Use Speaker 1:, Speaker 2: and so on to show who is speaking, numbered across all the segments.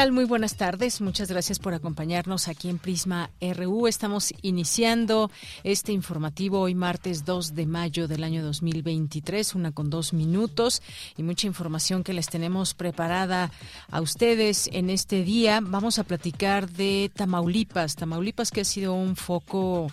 Speaker 1: Tal? Muy buenas tardes. Muchas gracias por acompañarnos aquí en Prisma RU. Estamos iniciando este informativo hoy martes 2 de mayo del año 2023, una con dos minutos y mucha información que les tenemos preparada a ustedes en este día. Vamos a platicar de Tamaulipas. Tamaulipas que ha sido un foco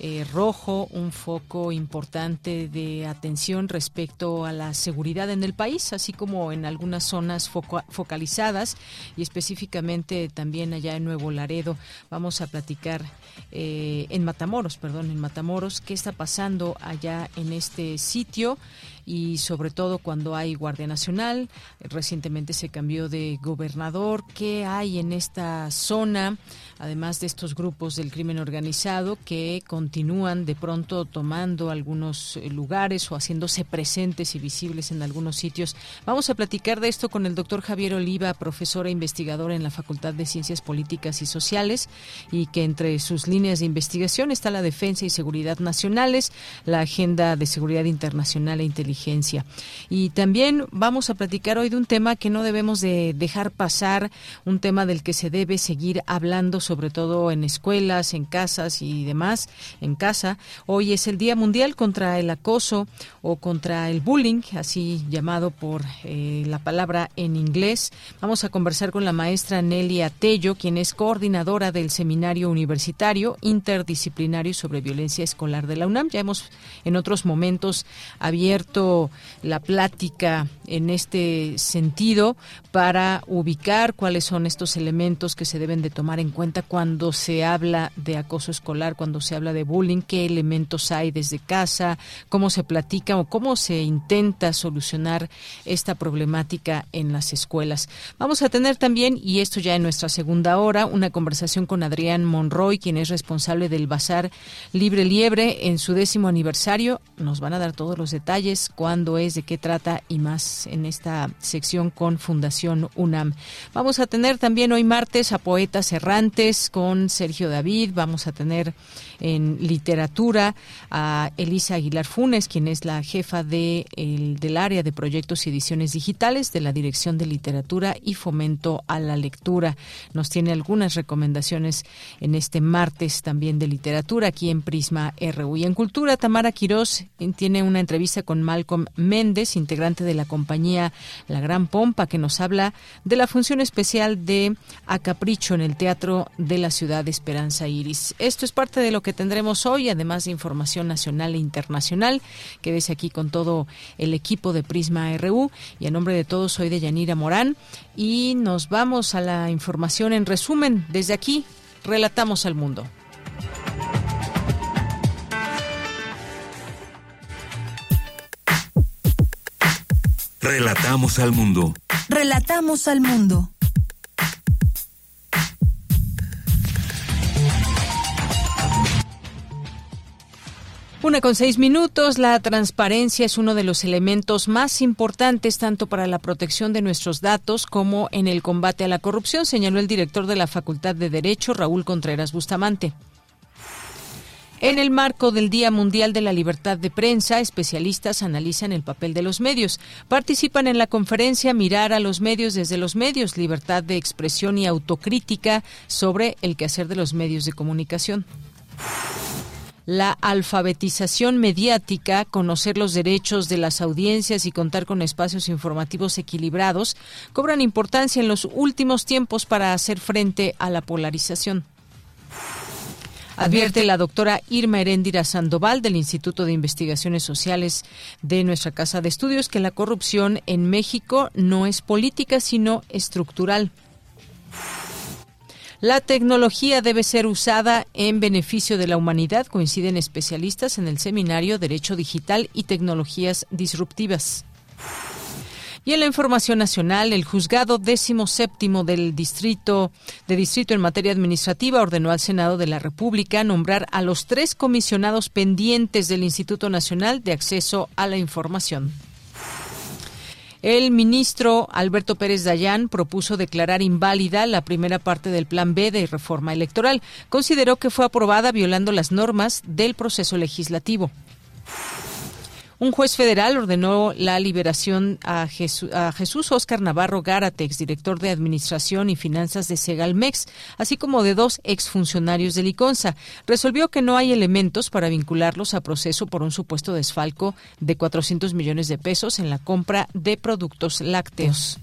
Speaker 1: eh, rojo, un foco importante de atención respecto a la seguridad en el país, así como en algunas zonas focalizadas y específicamente también allá en Nuevo Laredo. Vamos a platicar eh, en Matamoros, perdón, en Matamoros, qué está pasando allá en este sitio y sobre todo cuando hay Guardia Nacional. Recientemente se cambió de gobernador. ¿Qué hay en esta zona? Además de estos grupos del crimen organizado que continúan de pronto tomando algunos eh, lugares o haciéndose presentes y visibles en algunos sitios. Vamos a platicar de esto con el doctor Javier Oliva, profesor e investigador en la Facultad de Ciencias Políticas y Sociales, y que entre sus líneas de investigación está la defensa y seguridad nacionales, la agenda de seguridad internacional e inteligencia y también vamos a platicar hoy de un tema que no debemos de dejar pasar, un tema del que se debe seguir hablando, sobre todo en escuelas, en casas y demás, en casa. Hoy es el Día Mundial contra el Acoso o contra el Bullying, así llamado por eh, la palabra en inglés. Vamos a conversar con la maestra Nelia Tello, quien es coordinadora del Seminario Universitario Interdisciplinario sobre Violencia Escolar de la UNAM. Ya hemos en otros momentos abierto la plática en este sentido para ubicar cuáles son estos elementos que se deben de tomar en cuenta cuando se habla de acoso escolar, cuando se habla de bullying, qué elementos hay desde casa, cómo se platica o cómo se intenta solucionar esta problemática en las escuelas. Vamos a tener también, y esto ya en nuestra segunda hora, una conversación con Adrián Monroy, quien es responsable del Bazar Libre Liebre en su décimo aniversario. Nos van a dar todos los detalles cuándo es, de qué trata y más en esta sección con Fundación UNAM. Vamos a tener también hoy martes a Poetas Errantes con Sergio David. Vamos a tener en literatura a Elisa Aguilar Funes, quien es la jefa de, el, del área de proyectos y ediciones digitales de la Dirección de Literatura y Fomento a la Lectura. Nos tiene algunas recomendaciones en este martes también de literatura aquí en Prisma RU. Y en Cultura, Tamara Quirós tiene una entrevista con Malcolm Méndez, integrante de la compañía La Gran Pompa, que nos habla de la función especial de A Capricho en el Teatro de la Ciudad de Esperanza Iris. Esto es parte de lo que tendremos hoy, además de información nacional e internacional. Quédese aquí con todo el equipo de Prisma RU y en nombre de todos soy de Yanira Morán y nos vamos a la información en resumen. Desde aquí, relatamos al mundo.
Speaker 2: Relatamos al mundo.
Speaker 3: Relatamos al mundo.
Speaker 1: Una con seis minutos. La transparencia es uno de los elementos más importantes tanto para la protección de nuestros datos como en el combate a la corrupción, señaló el director de la Facultad de Derecho, Raúl Contreras Bustamante. En el marco del Día Mundial de la Libertad de Prensa, especialistas analizan el papel de los medios. Participan en la conferencia Mirar a los medios desde los medios, libertad de expresión y autocrítica sobre el quehacer de los medios de comunicación la alfabetización mediática, conocer los derechos de las audiencias y contar con espacios informativos equilibrados cobran importancia en los últimos tiempos para hacer frente a la polarización. Advierte la doctora Irma Heréndira Sandoval del Instituto de Investigaciones Sociales de nuestra Casa de Estudios que la corrupción en México no es política, sino estructural. La tecnología debe ser usada en beneficio de la humanidad, coinciden especialistas en el seminario Derecho Digital y Tecnologías Disruptivas. Y en la información nacional, el juzgado décimo séptimo del distrito de distrito en materia administrativa ordenó al Senado de la República nombrar a los tres comisionados pendientes del Instituto Nacional de Acceso a la Información. El ministro Alberto Pérez Dayán propuso declarar inválida la primera parte del Plan B de reforma electoral. Consideró que fue aprobada violando las normas del proceso legislativo. Un juez federal ordenó la liberación a Jesús, Oscar Navarro Gáratex, director de Administración y Finanzas de Segalmex, así como de dos exfuncionarios de Liconza. Resolvió que no hay elementos para vincularlos a proceso por un supuesto desfalco de 400 millones de pesos en la compra de productos lácteos.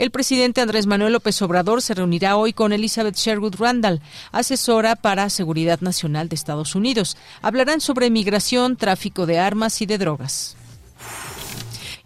Speaker 1: El presidente Andrés Manuel López Obrador se reunirá hoy con Elizabeth Sherwood Randall, asesora para Seguridad Nacional de Estados Unidos. Hablarán sobre migración, tráfico de armas y de drogas.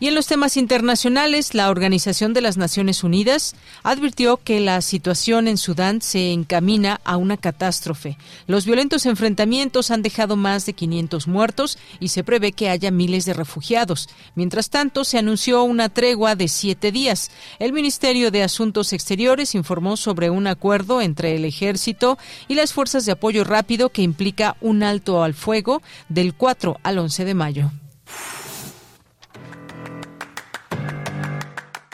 Speaker 1: Y en los temas internacionales, la Organización de las Naciones Unidas advirtió que la situación en Sudán se encamina a una catástrofe. Los violentos enfrentamientos han dejado más de 500 muertos y se prevé que haya miles de refugiados. Mientras tanto, se anunció una tregua de siete días. El Ministerio de Asuntos Exteriores informó sobre un acuerdo entre el ejército y las fuerzas de apoyo rápido que implica un alto al fuego del 4 al 11 de mayo.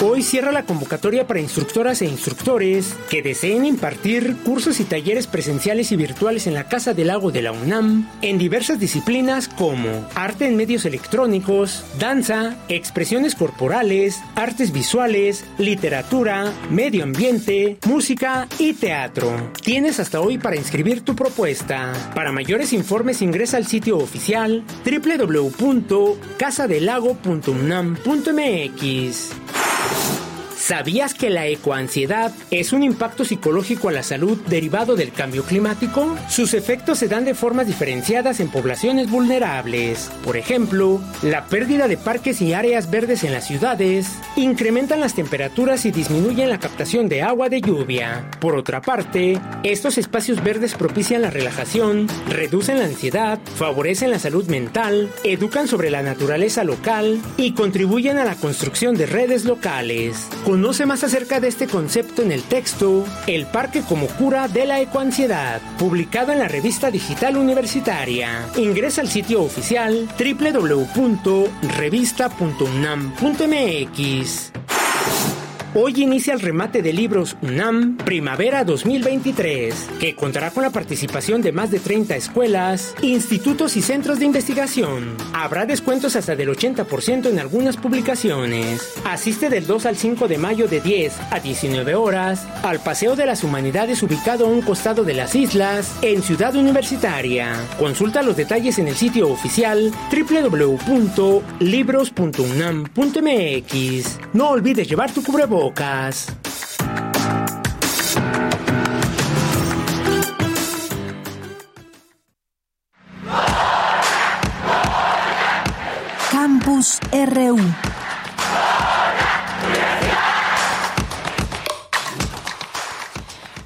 Speaker 4: Hoy cierra la convocatoria para instructoras e instructores que deseen impartir cursos y talleres presenciales y virtuales en la Casa del Lago de la UNAM en diversas disciplinas como arte en medios electrónicos, danza, expresiones corporales, artes visuales, literatura, medio ambiente, música y teatro. Tienes hasta hoy para inscribir tu propuesta. Para mayores informes ingresa al sitio oficial www.casadelago.unam.mx. house. ¿Sabías que la ecoansiedad es un impacto psicológico a la salud derivado del cambio climático? Sus efectos se dan de formas diferenciadas en poblaciones vulnerables. Por ejemplo, la pérdida de parques y áreas verdes en las ciudades incrementan las temperaturas y disminuyen la captación de agua de lluvia. Por otra parte, estos espacios verdes propician la relajación, reducen la ansiedad, favorecen la salud mental, educan sobre la naturaleza local y contribuyen a la construcción de redes locales. Conoce más acerca de este concepto en el texto El Parque como Cura de la Ecoansiedad, publicado en la revista digital universitaria. Ingresa al sitio oficial www.revista.unam.mx. Hoy inicia el remate de libros UNAM Primavera 2023, que contará con la participación de más de 30 escuelas, institutos y centros de investigación. Habrá descuentos hasta del 80% en algunas publicaciones. Asiste del 2 al 5 de mayo de 10 a 19 horas al Paseo de las Humanidades ubicado a un costado de las islas en Ciudad Universitaria. Consulta los detalles en el sitio oficial www.libros.unam.mx. No olvides llevar tu cubrebocas
Speaker 3: Campus RU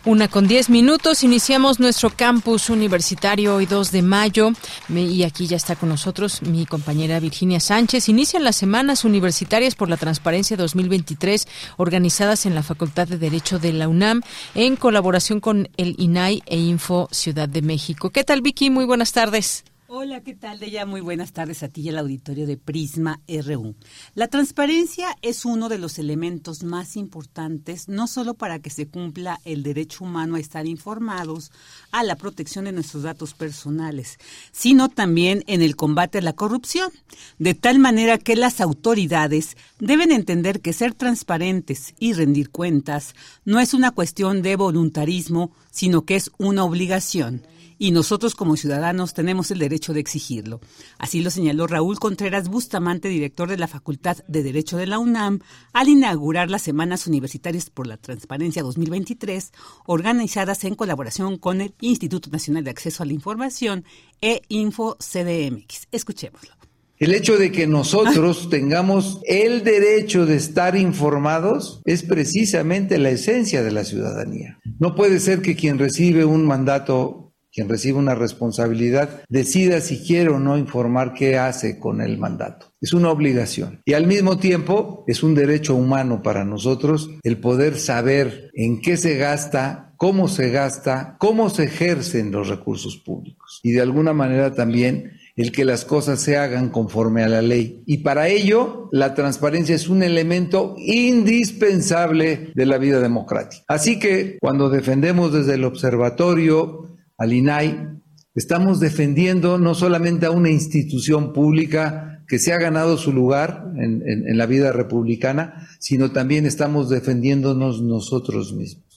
Speaker 3: Una con diez minutos, iniciamos nuestro campus universitario hoy 2 de mayo y aquí ya está con nosotros mi compañera Virginia Sánchez. Inician las semanas universitarias por la transparencia 2023 organizadas en la Facultad de Derecho de la UNAM en colaboración con el INAI e Info Ciudad de México. ¿Qué tal Vicky? Muy buenas tardes.
Speaker 5: Hola, ¿qué tal? De ya muy buenas tardes a ti y al auditorio de Prisma RU. La transparencia es uno de los elementos más importantes, no solo para que se cumpla el derecho humano a estar informados, a la protección de nuestros datos personales, sino también en el combate a la corrupción, de tal manera que las autoridades deben entender que ser transparentes y rendir cuentas no es una cuestión de voluntarismo, sino que es una obligación y nosotros como ciudadanos tenemos el derecho de exigirlo. Así lo señaló Raúl Contreras Bustamante, director de la Facultad de Derecho de la UNAM, al inaugurar las Semanas Universitarias por la Transparencia 2023, organizadas en colaboración con el Instituto Nacional de Acceso a la Información e Info CDMX. Escuchémoslo.
Speaker 6: El hecho de que nosotros tengamos el derecho de estar informados es precisamente la esencia de la ciudadanía. No puede ser que quien recibe un mandato, quien recibe una responsabilidad, decida si quiere o no informar qué hace con el mandato. Es una obligación. Y al mismo tiempo es un derecho humano para nosotros el poder saber en qué se gasta, cómo se gasta, cómo se ejercen los recursos públicos. Y de alguna manera también el que las cosas se hagan conforme a la ley. Y para ello, la transparencia es un elemento indispensable de la vida democrática. Así que cuando defendemos desde el observatorio al INAI, estamos defendiendo no solamente a una institución pública que se ha ganado su lugar en, en la vida republicana, sino también estamos defendiéndonos nosotros mismos.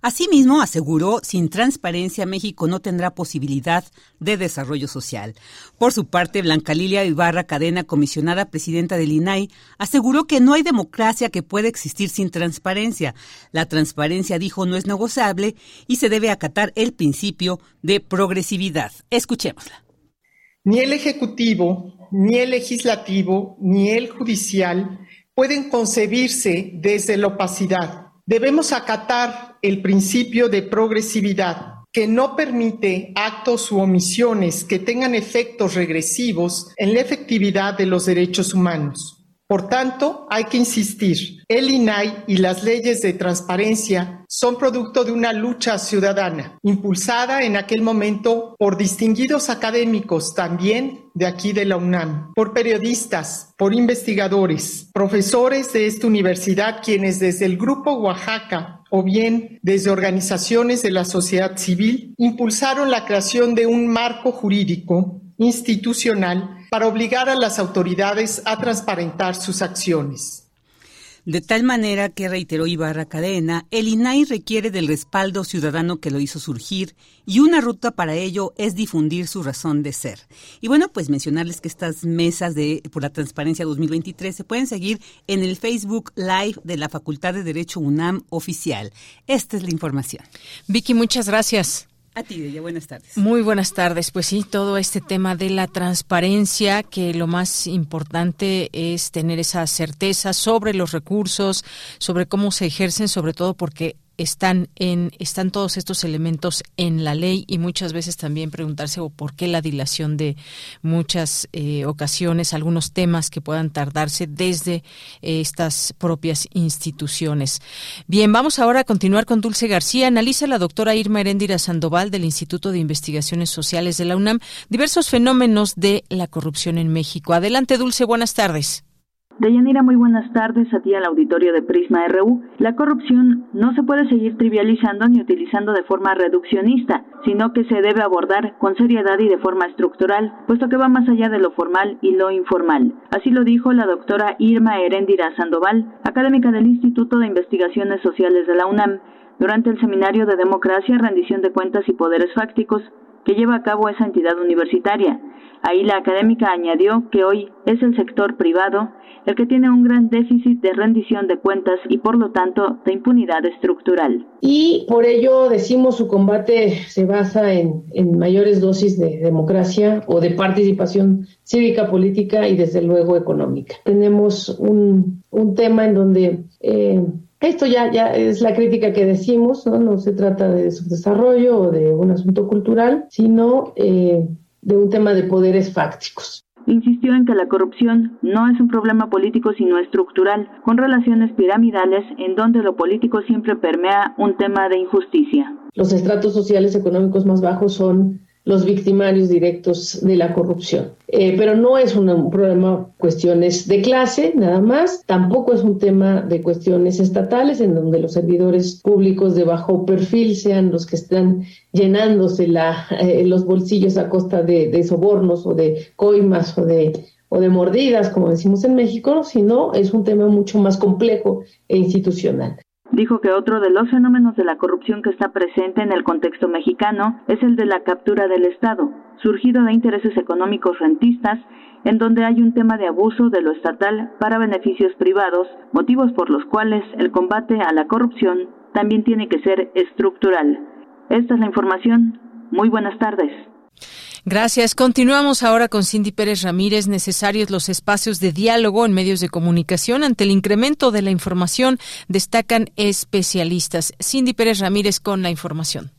Speaker 5: Asimismo, aseguró, sin transparencia México no tendrá posibilidad de desarrollo social. Por su parte, Blanca Lilia Ibarra Cadena, comisionada presidenta del INAI, aseguró que no hay democracia que pueda existir sin transparencia. La transparencia, dijo, no es negociable y se debe acatar el principio de progresividad. Escuchémosla.
Speaker 7: Ni el Ejecutivo, ni el Legislativo, ni el Judicial pueden concebirse desde la opacidad Debemos acatar el principio de progresividad que no permite actos u omisiones que tengan efectos regresivos en la efectividad de los derechos humanos. Por tanto, hay que insistir, el INAI y las leyes de transparencia son producto de una lucha ciudadana, impulsada en aquel momento por distinguidos académicos también de aquí de la UNAM, por periodistas, por investigadores, profesores de esta universidad, quienes desde el Grupo Oaxaca o bien desde organizaciones de la sociedad civil impulsaron la creación de un marco jurídico institucional para obligar a las autoridades a transparentar sus acciones.
Speaker 5: De tal manera que, reiteró Ibarra Cadena, el INAI requiere del respaldo ciudadano que lo hizo surgir y una ruta para ello es difundir su razón de ser. Y bueno, pues mencionarles que estas mesas de por la transparencia 2023 se pueden seguir en el Facebook Live de la Facultad de Derecho UNAM oficial. Esta es la información.
Speaker 1: Vicky, muchas gracias.
Speaker 5: A ti, buenas tardes.
Speaker 1: Muy buenas tardes. Pues sí, todo este tema de la transparencia, que lo más importante es tener esa certeza sobre los recursos, sobre cómo se ejercen, sobre todo porque están en están todos estos elementos en la ley y muchas veces también preguntarse o por qué la dilación de muchas eh, ocasiones algunos temas que puedan tardarse desde eh, estas propias instituciones. Bien, vamos ahora a continuar con Dulce García. Analiza la doctora Irma Heréndira Sandoval del Instituto de Investigaciones Sociales de la UNAM diversos fenómenos de la corrupción en México. Adelante, Dulce, buenas tardes.
Speaker 8: Deyanira, muy buenas tardes a ti al auditorio de Prisma RU. La corrupción no se puede seguir trivializando ni utilizando de forma reduccionista, sino que se debe abordar con seriedad y de forma estructural, puesto que va más allá de lo formal y lo informal. Así lo dijo la doctora Irma Heréndira Sandoval, académica del Instituto de Investigaciones Sociales de la UNAM, durante el seminario de Democracia, Rendición de Cuentas y Poderes Fácticos que lleva a cabo esa entidad universitaria. Ahí la académica añadió que hoy es el sector privado el que tiene un gran déficit de rendición de cuentas y por lo tanto de impunidad estructural.
Speaker 9: Y por ello decimos su combate se basa en, mayores dosis de democracia o de participación cívica, política y desde luego económica. Tenemos un, tema en donde... Eh, esto ya, ya es la crítica que decimos, ¿no? no se trata de subdesarrollo o de un asunto cultural, sino eh, de un tema de poderes fácticos
Speaker 8: insistió en que la corrupción no es un problema político sino estructural, con relaciones piramidales en donde lo político siempre permea un tema de injusticia.
Speaker 9: Los estratos sociales económicos más bajos son los victimarios directos de la corrupción. Eh, pero no es un problema cuestiones de clase, nada más, tampoco es un tema de cuestiones estatales, en donde los servidores públicos de bajo perfil sean los que están llenándose la, eh, los bolsillos a costa de, de sobornos o de coimas o de o de mordidas, como decimos en México, sino es un tema mucho más complejo e institucional.
Speaker 8: Dijo que otro de los fenómenos de la corrupción que está presente en el contexto mexicano es el de la captura del Estado, surgido de intereses económicos rentistas, en donde hay un tema de abuso de lo estatal para beneficios privados, motivos por los cuales el combate a la corrupción también tiene que ser estructural. Esta es la información. Muy buenas tardes.
Speaker 1: Gracias. Continuamos ahora con Cindy Pérez Ramírez. Necesarios los espacios de diálogo en medios de comunicación ante el incremento de la información, destacan especialistas. Cindy Pérez Ramírez con la información.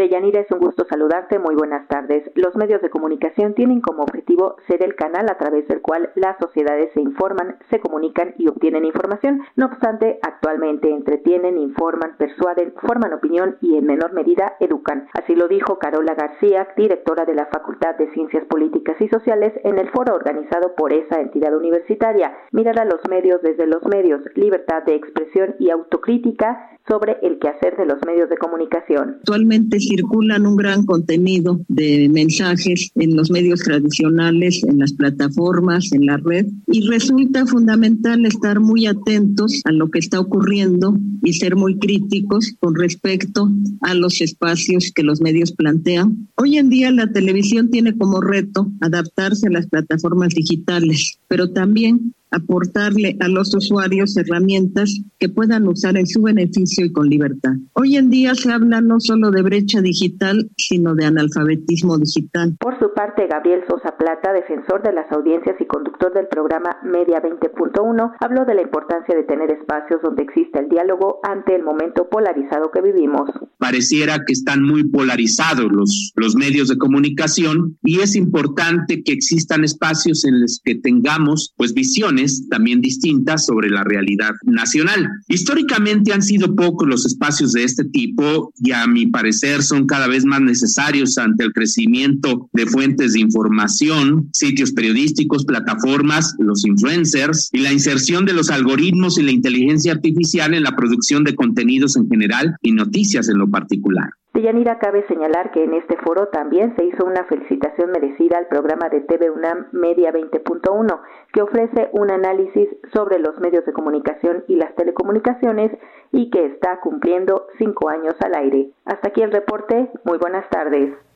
Speaker 10: Deyanira, es un gusto saludarte. Muy buenas tardes. Los medios de comunicación tienen como objetivo ser el canal a través del cual las sociedades se informan, se comunican y obtienen información. No obstante, actualmente entretienen, informan, persuaden, forman opinión y en menor medida educan. Así lo dijo Carola García, directora de la Facultad de Ciencias Políticas y Sociales, en el foro organizado por esa entidad universitaria. Mirar a los medios desde los medios, libertad de expresión y autocrítica sobre el quehacer de los medios de comunicación.
Speaker 11: Actualmente circulan un gran contenido de mensajes en los medios tradicionales, en las plataformas, en la red, y resulta fundamental estar muy atentos a lo que está ocurriendo y ser muy críticos con respecto a los espacios que los medios plantean. Hoy en día la televisión tiene como reto adaptarse a las plataformas digitales, pero también aportarle a los usuarios herramientas que puedan usar en su beneficio y con libertad. Hoy en día se habla no solo de brecha digital, sino de analfabetismo digital.
Speaker 10: Por su parte, Gabriel Sosa Plata, defensor de las audiencias y conductor del programa Media 20.1, habló de la importancia de tener espacios donde exista el diálogo ante el momento polarizado que vivimos.
Speaker 12: Pareciera que están muy polarizados los, los medios de comunicación y es importante que existan espacios en los que tengamos pues visiones también distintas sobre la realidad nacional. Históricamente han sido pocos los espacios de este tipo y a mi parecer son cada vez más necesarios ante el crecimiento de fuentes de información, sitios periodísticos, plataformas, los influencers y la inserción de los algoritmos y la inteligencia artificial en la producción de contenidos en general y noticias en lo particular.
Speaker 10: De Yanira cabe señalar que en este foro también se hizo una felicitación merecida al programa de TV UNAM Media 20.1, que ofrece un análisis sobre los medios de comunicación y las telecomunicaciones y que está cumpliendo cinco años al aire. Hasta aquí el reporte. Muy buenas tardes.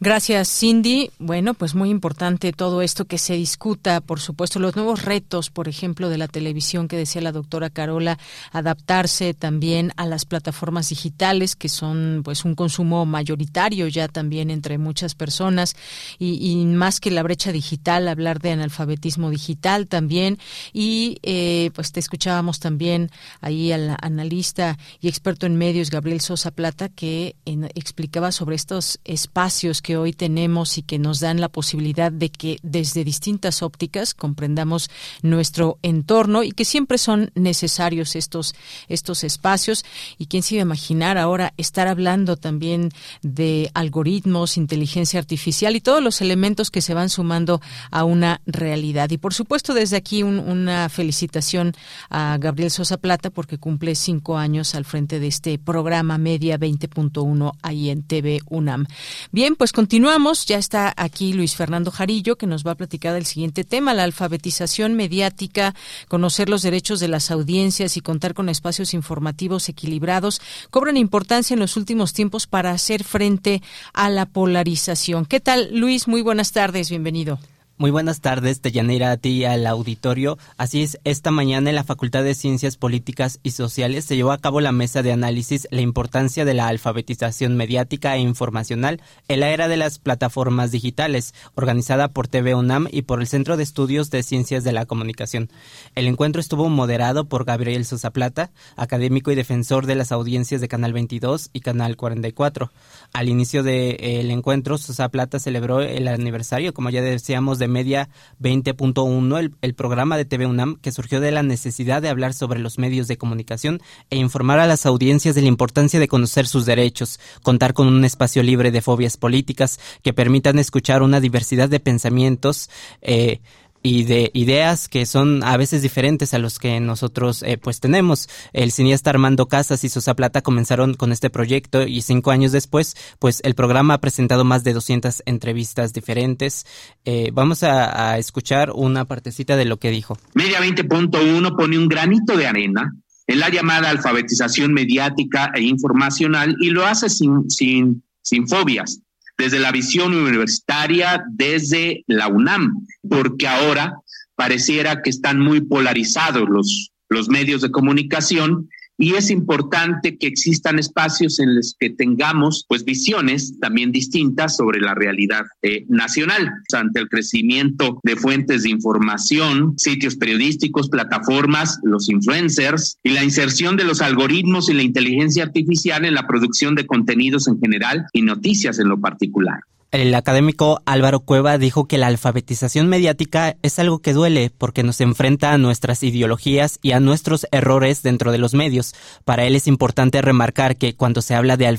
Speaker 1: Gracias, Cindy. Bueno, pues muy importante todo esto que se discuta, por supuesto, los nuevos retos, por ejemplo, de la televisión que decía la doctora Carola, adaptarse también a las plataformas digitales, que son pues un consumo mayoritario ya también entre muchas personas, y, más que la brecha digital, hablar de analfabetismo digital también. Y eh, pues te escuchábamos también ahí al analista y experto en medios, Gabriel Sosa Plata, que explicaba sobre estos espacios que hoy tenemos y que nos dan la posibilidad de que desde distintas ópticas comprendamos nuestro entorno y que siempre son necesarios estos, estos espacios. Y quién se iba a imaginar ahora estar hablando también de algoritmos, inteligencia artificial y todos los elementos que se van sumando a una realidad. Y por supuesto, desde aquí una felicitación a Gabriel Sosa Plata porque cumple cinco años al frente de este programa Media 20.1 ahí en TV UNAM. Bien, pues continuamos. Ya está aquí Luis Fernando Jarillo, que nos va a platicar del siguiente tema, la alfabetización mediática, conocer los derechos de las audiencias y contar con espacios informativos equilibrados, cobran importancia en los últimos tiempos para hacer frente a la polarización. ¿Qué tal, Luis? Muy buenas tardes, bienvenido.
Speaker 13: Muy buenas tardes, Deyanira, a ti y al auditorio. Así es, esta mañana en la Facultad de Ciencias Políticas y Sociales se llevó a cabo la mesa de análisis La importancia de la alfabetización mediática e informacional en la era de las plataformas digitales, organizada por TV UNAM y por el Centro de Estudios de Ciencias de la Comunicación. El encuentro estuvo moderado por Gabriel Sosa Plata, académico y defensor de las audiencias de Canal 22 y Canal 44. Al inicio del de, encuentro, Sosa Plata celebró el aniversario, como ya decíamos, de Media 20.1, el, el programa de TV UNAM que surgió de la necesidad de hablar sobre los medios de comunicación e informar a las audiencias de la importancia de conocer sus derechos, contar con un espacio libre de fobias políticas que permitan escuchar una diversidad de pensamientos, eh, y de ideas que son a veces diferentes a los que nosotros eh, pues tenemos. El cineasta Armando Casas y Sosa Plata comenzaron con este proyecto y cinco años después pues el programa ha presentado más de 200 entrevistas diferentes. Eh, vamos a, escuchar una partecita de lo que dijo.
Speaker 12: Media 20.1 pone un granito de arena en la llamada alfabetización mediática e informacional y lo hace sin, sin, sin fobias, desde la visión universitaria, desde la UNAM, porque ahora pareciera que están muy polarizados los, los medios de comunicación y es importante que existan espacios en los que tengamos pues visiones también distintas sobre la realidad eh, nacional ante el crecimiento de fuentes de información, sitios periodísticos, plataformas, los influencers y la inserción de los algoritmos y la inteligencia artificial en la producción de contenidos en general y noticias en lo particular.
Speaker 13: El académico Álvaro Cueva dijo que la alfabetización mediática es algo que duele porque nos enfrenta a nuestras ideologías y a nuestros errores dentro de los medios. Para él es importante remarcar que cuando se habla de,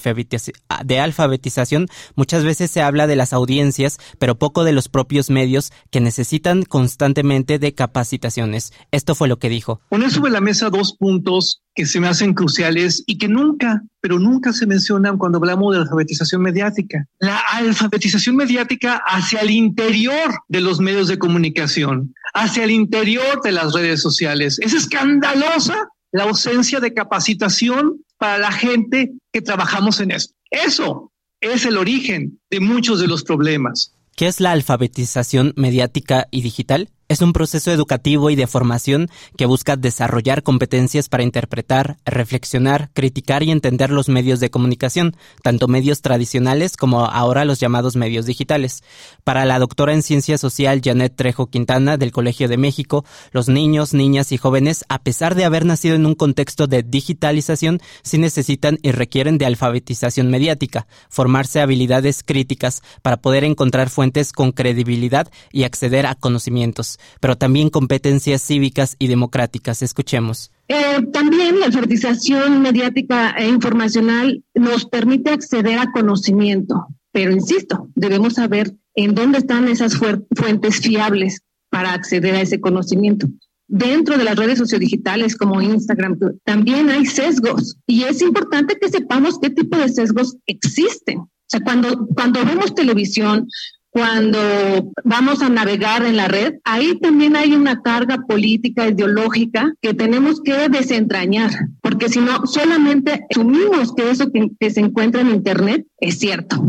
Speaker 13: de alfabetización muchas veces se habla de las audiencias, pero poco de los propios medios que necesitan constantemente de capacitaciones. Esto fue lo que dijo.
Speaker 14: Poner sobre la mesa dos puntos que se me hacen cruciales y que nunca, pero nunca se mencionan cuando hablamos de alfabetización mediática. La alfabetización mediática hacia el interior de los medios de comunicación, hacia el interior de las redes sociales. Es escandalosa la ausencia de capacitación para la gente que trabajamos en esto. Eso es el origen de muchos de los problemas.
Speaker 13: ¿Qué es la alfabetización mediática y digital? Es un proceso educativo y de formación que busca desarrollar competencias para interpretar, reflexionar, criticar y entender los medios de comunicación, tanto medios tradicionales como ahora los llamados medios digitales. Para la doctora en ciencia social Janet Trejo Quintana del Colegio de México, los niños, niñas y jóvenes, a pesar de haber nacido en un contexto de digitalización, sí necesitan y requieren de alfabetización mediática, formarse habilidades críticas para poder encontrar fuentes con credibilidad y acceder a conocimientos pero también competencias cívicas y democráticas. Escuchemos.
Speaker 15: Eh, también la alfabetización mediática e informacional nos permite acceder a conocimiento, pero insisto, debemos saber en dónde están esas fuentes fiables para acceder a ese conocimiento. Dentro de las redes sociodigitales como Instagram también hay sesgos y es importante que sepamos qué tipo de sesgos existen. O sea, cuando, cuando vemos televisión, cuando vamos a navegar en la red, ahí también hay una carga política, ideológica que tenemos que desentrañar, porque si no, solamente asumimos que eso que, que se encuentra en Internet es cierto.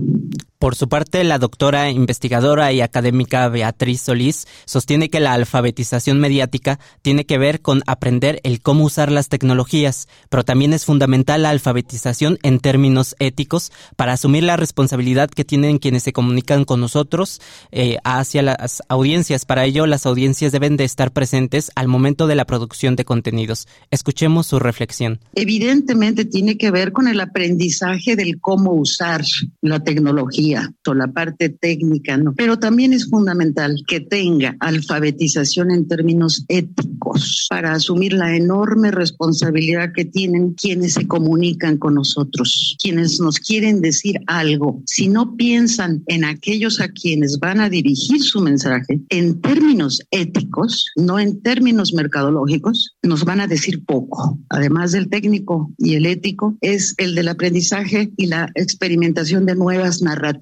Speaker 13: Por su parte, la doctora investigadora y académica Beatriz Solís sostiene que la alfabetización mediática tiene que ver con aprender el cómo usar las tecnologías, pero también es fundamental la alfabetización en términos éticos para asumir la responsabilidad que tienen quienes se comunican con nosotros eh, hacia las audiencias. Para ello, las audiencias deben de estar presentes al momento de la producción de contenidos. Escuchemos su reflexión.
Speaker 11: Evidentemente tiene que ver con el aprendizaje del cómo usar la tecnología o la parte técnica, ¿no? Pero también es fundamental que tenga alfabetización en términos éticos para asumir la enorme responsabilidad que tienen quienes se comunican con nosotros, quienes nos quieren decir algo. Si no piensan en aquellos a quienes van a dirigir su mensaje en términos éticos, no en términos mercadológicos, nos van a decir poco. Además del técnico y el ético, es el del aprendizaje y la experimentación de nuevas narrativas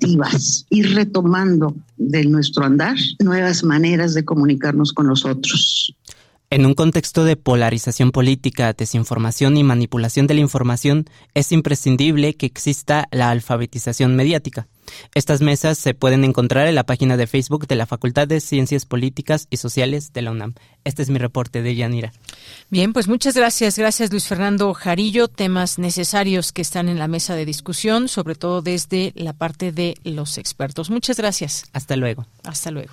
Speaker 11: ir retomando de nuestro andar nuevas maneras de comunicarnos con los otros.
Speaker 13: En un contexto de polarización política, desinformación y manipulación de la información, es imprescindible que exista la alfabetización mediática. Estas mesas se pueden encontrar en la página de Facebook de la Facultad de Ciencias Políticas y Sociales de la UNAM. Este es mi reporte de Yanira.
Speaker 1: Bien, pues muchas gracias. Gracias Luis Fernando Jarillo. Temas necesarios que están en la mesa de discusión, sobre todo desde la parte de los expertos. Muchas gracias.
Speaker 13: Hasta luego.
Speaker 1: Hasta luego.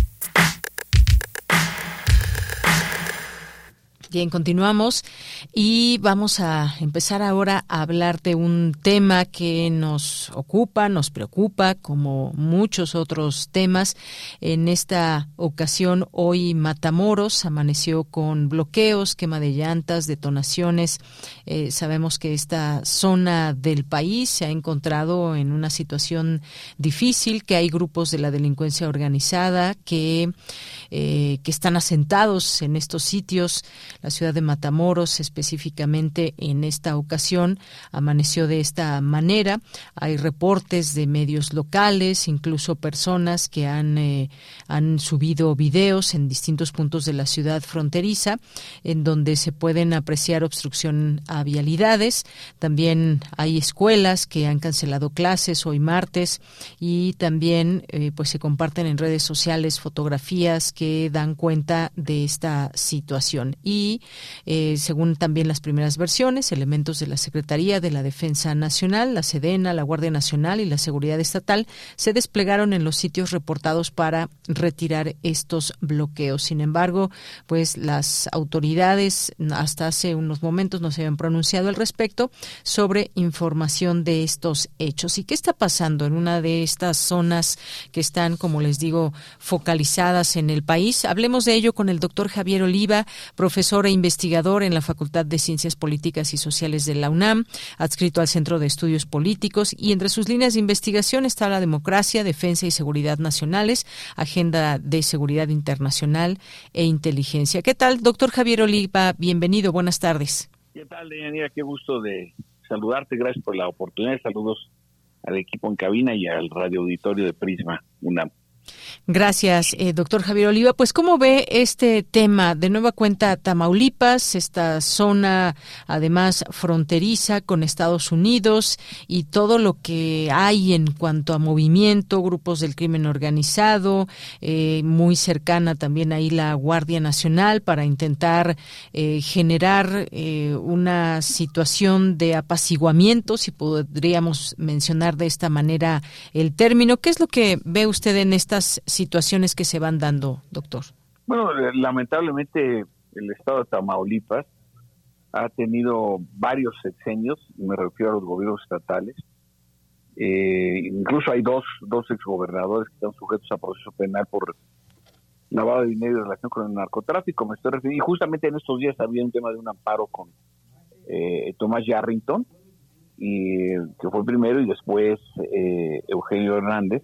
Speaker 1: Bien, continuamos y vamos a empezar ahora a hablar de un tema que nos ocupa, nos preocupa, como muchos otros temas. En esta ocasión, hoy Matamoros amaneció con bloqueos, quema de llantas, detonaciones. Eh, sabemos que esta zona del país se ha encontrado en una situación difícil, que hay grupos de la delincuencia organizada que, eh, que están asentados en estos sitios La ciudad de Matamoros, específicamente en esta ocasión, amaneció de esta manera. Hay reportes de medios locales, incluso personas que han, eh, han subido videos en distintos puntos de la ciudad fronteriza, en donde se pueden apreciar obstrucción a vialidades. También hay escuelas que han cancelado clases hoy martes y también eh, pues se comparten en redes sociales fotografías que dan cuenta de esta situación. Y eh, según también las primeras versiones, elementos de la Secretaría de la Defensa Nacional, la Sedena, la Guardia Nacional y la Seguridad Estatal se desplegaron en los sitios reportados para retirar estos bloqueos. Sin embargo, pues las autoridades hasta hace unos momentos no se habían pronunciado al respecto sobre información de estos hechos. ¿Y qué está pasando en una de estas zonas que están, como les digo, focalizadas en el país? Hablemos de ello con el doctor Javier Oliva, profesor e investigador en la Facultad de Ciencias Políticas y Sociales de la UNAM, adscrito al Centro de Estudios Políticos y entre sus líneas de investigación está la democracia, defensa y seguridad nacionales, agenda de seguridad internacional e inteligencia. ¿Qué tal, doctor Javier Oliva? Bienvenido, buenas tardes.
Speaker 16: ¿Qué tal, Deyanira? Qué gusto de saludarte. Gracias por la oportunidad. Saludos al equipo en cabina y al radio auditorio de Prisma UNAM.
Speaker 1: Gracias, eh, doctor Javier Oliva. Pues, ¿cómo ve este tema? De nueva cuenta, Tamaulipas, esta zona además fronteriza con Estados Unidos y todo lo que hay en cuanto a movimiento, grupos del crimen organizado, eh, muy cercana también ahí la Guardia Nacional para intentar eh, generar una situación de apaciguamiento, si podríamos mencionar de esta manera el término. ¿Qué es lo que ve usted en esta situaciones que se van dando, doctor?
Speaker 16: Bueno, eh, lamentablemente el estado de Tamaulipas ha tenido varios sexenios, me refiero a los gobiernos estatales. Eh, incluso hay dos, dos exgobernadores que están sujetos a proceso penal por lavado de dinero en relación con el narcotráfico. Me estoy refiriendo, y justamente en estos días había un tema de un amparo con eh, Tomás Yarrington, y que fue primero, y después eh, Eugenio Hernández,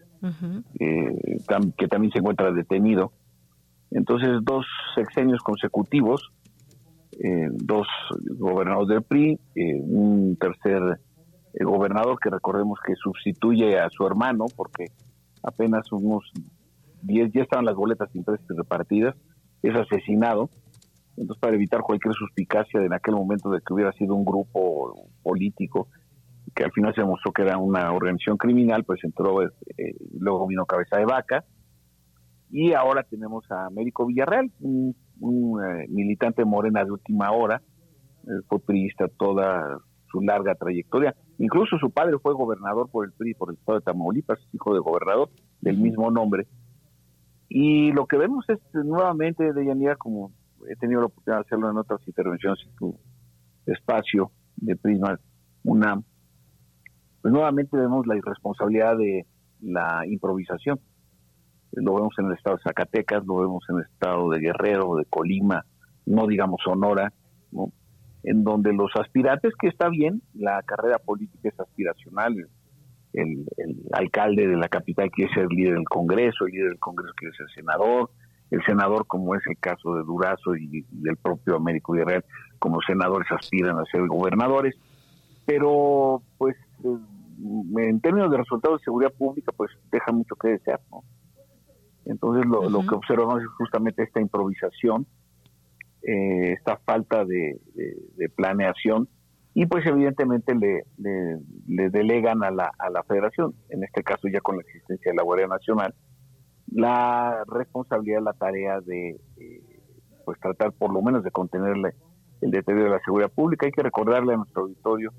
Speaker 16: eh, que también se encuentra detenido. Entonces, dos sexenios consecutivos, eh, dos gobernadores del PRI, un tercer gobernador que recordemos que sustituye a su hermano, porque apenas unos 10 ya estaban las boletas impresas y repartidas, es asesinado. Entonces, para evitar cualquier suspicacia en aquel momento de que hubiera sido un grupo político que al final se demostró que era una organización criminal, pues entró, eh, luego vino Cabeza de Vaca, y ahora tenemos a Américo Villarreal, un, eh, militante morena de última hora, eh, fue priista toda su larga trayectoria, incluso su padre fue gobernador por el PRI, por el estado de Tamaulipas, hijo de gobernador del mismo nombre, y lo que vemos es nuevamente, de Yanira, como he tenido la oportunidad de hacerlo en otras intervenciones en tu espacio de Prisma una pues nuevamente vemos la irresponsabilidad de la improvisación. Lo vemos en el estado de Zacatecas, lo vemos en el estado de Guerrero, de Colima, no digamos Sonora, ¿no? en donde los aspirantes, que está bien, la carrera política es aspiracional, el, alcalde de la capital quiere ser líder del Congreso, el líder del Congreso quiere ser senador, el senador, como es el caso de Durazo y, del propio Américo Guerrero, como senadores aspiran a ser gobernadores, pero pues en términos de resultados de seguridad pública, pues deja mucho que desear, ¿no? Entonces lo, que observamos es justamente esta improvisación, eh, esta falta de, planeación y pues evidentemente le, le, delegan a la, a la federación, en este caso ya con la existencia de la Guardia Nacional, la responsabilidad, la tarea de eh, pues tratar por lo menos de contenerle el deterioro de la seguridad pública. Hay que recordarle a nuestro auditorio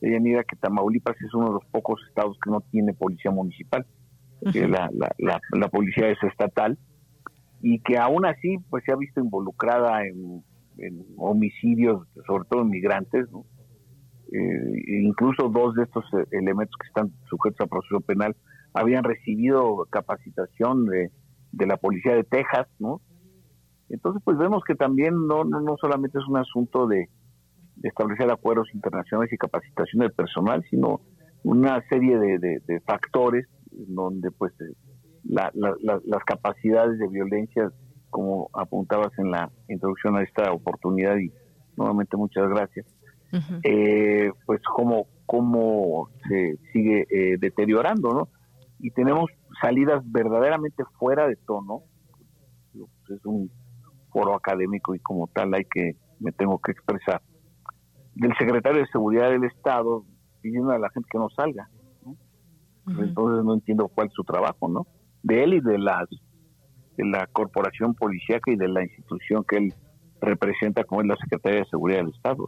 Speaker 16: mira que Tamaulipas es uno de los pocos estados que no tiene policía municipal, la, la, la, policía es estatal y que aún así pues se ha visto involucrada en, homicidios, sobre todo en migrantes, eh, incluso dos de estos eh, elementos que están sujetos a proceso penal habían recibido capacitación de, de la policía de Texas, ¿no? Entonces pues vemos que también no, no, no solamente es un asunto de, de establecer acuerdos internacionales y capacitación del personal, sino una serie de, factores donde pues eh, las capacidades de violencia como apuntabas en la introducción a esta oportunidad y nuevamente muchas gracias, eh, pues cómo, cómo se sigue eh, deteriorando, ¿no? Y tenemos salidas verdaderamente fuera de tono, pues, es un foro académico y como tal hay que, me tengo que expresar, del secretario de Seguridad del Estado pidiendo a la gente que no salga. Entonces no entiendo cuál es su trabajo, ¿no? De él y de las de la corporación policíaca y de la institución que él representa como es la Secretaría de Seguridad del Estado.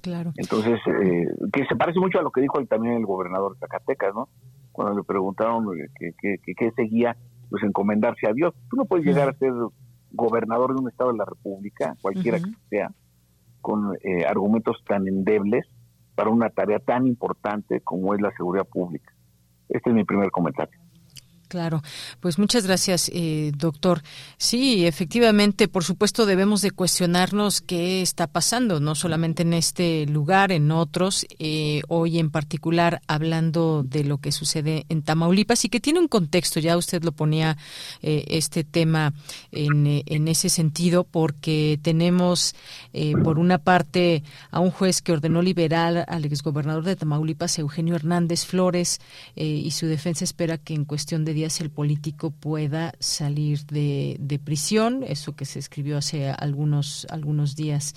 Speaker 1: Claro.
Speaker 16: Entonces, eh, que se parece mucho a lo que dijo también el gobernador de Zacatecas, ¿no? Cuando le preguntaron qué seguía, pues encomendarse a Dios. Tú no puedes llegar a ser gobernador de un estado de la República, cualquiera que sea, con eh, argumentos tan endebles para una tarea tan importante como es la seguridad pública. Este es mi primer comentario.
Speaker 1: Claro, pues muchas gracias, eh, doctor. Sí, efectivamente, por supuesto, debemos de cuestionarnos qué está pasando, no solamente en este lugar, en otros, eh, hoy en particular hablando de lo que sucede en Tamaulipas y que tiene un contexto, ya usted lo ponía eh, este tema en, en, ese sentido, porque tenemos, por una parte, a un juez que ordenó liberar al exgobernador de Tamaulipas, Eugenio Hernández Flores, y su defensa espera que en cuestión de el político pueda salir de, de, prisión, eso que se escribió hace algunos, algunos días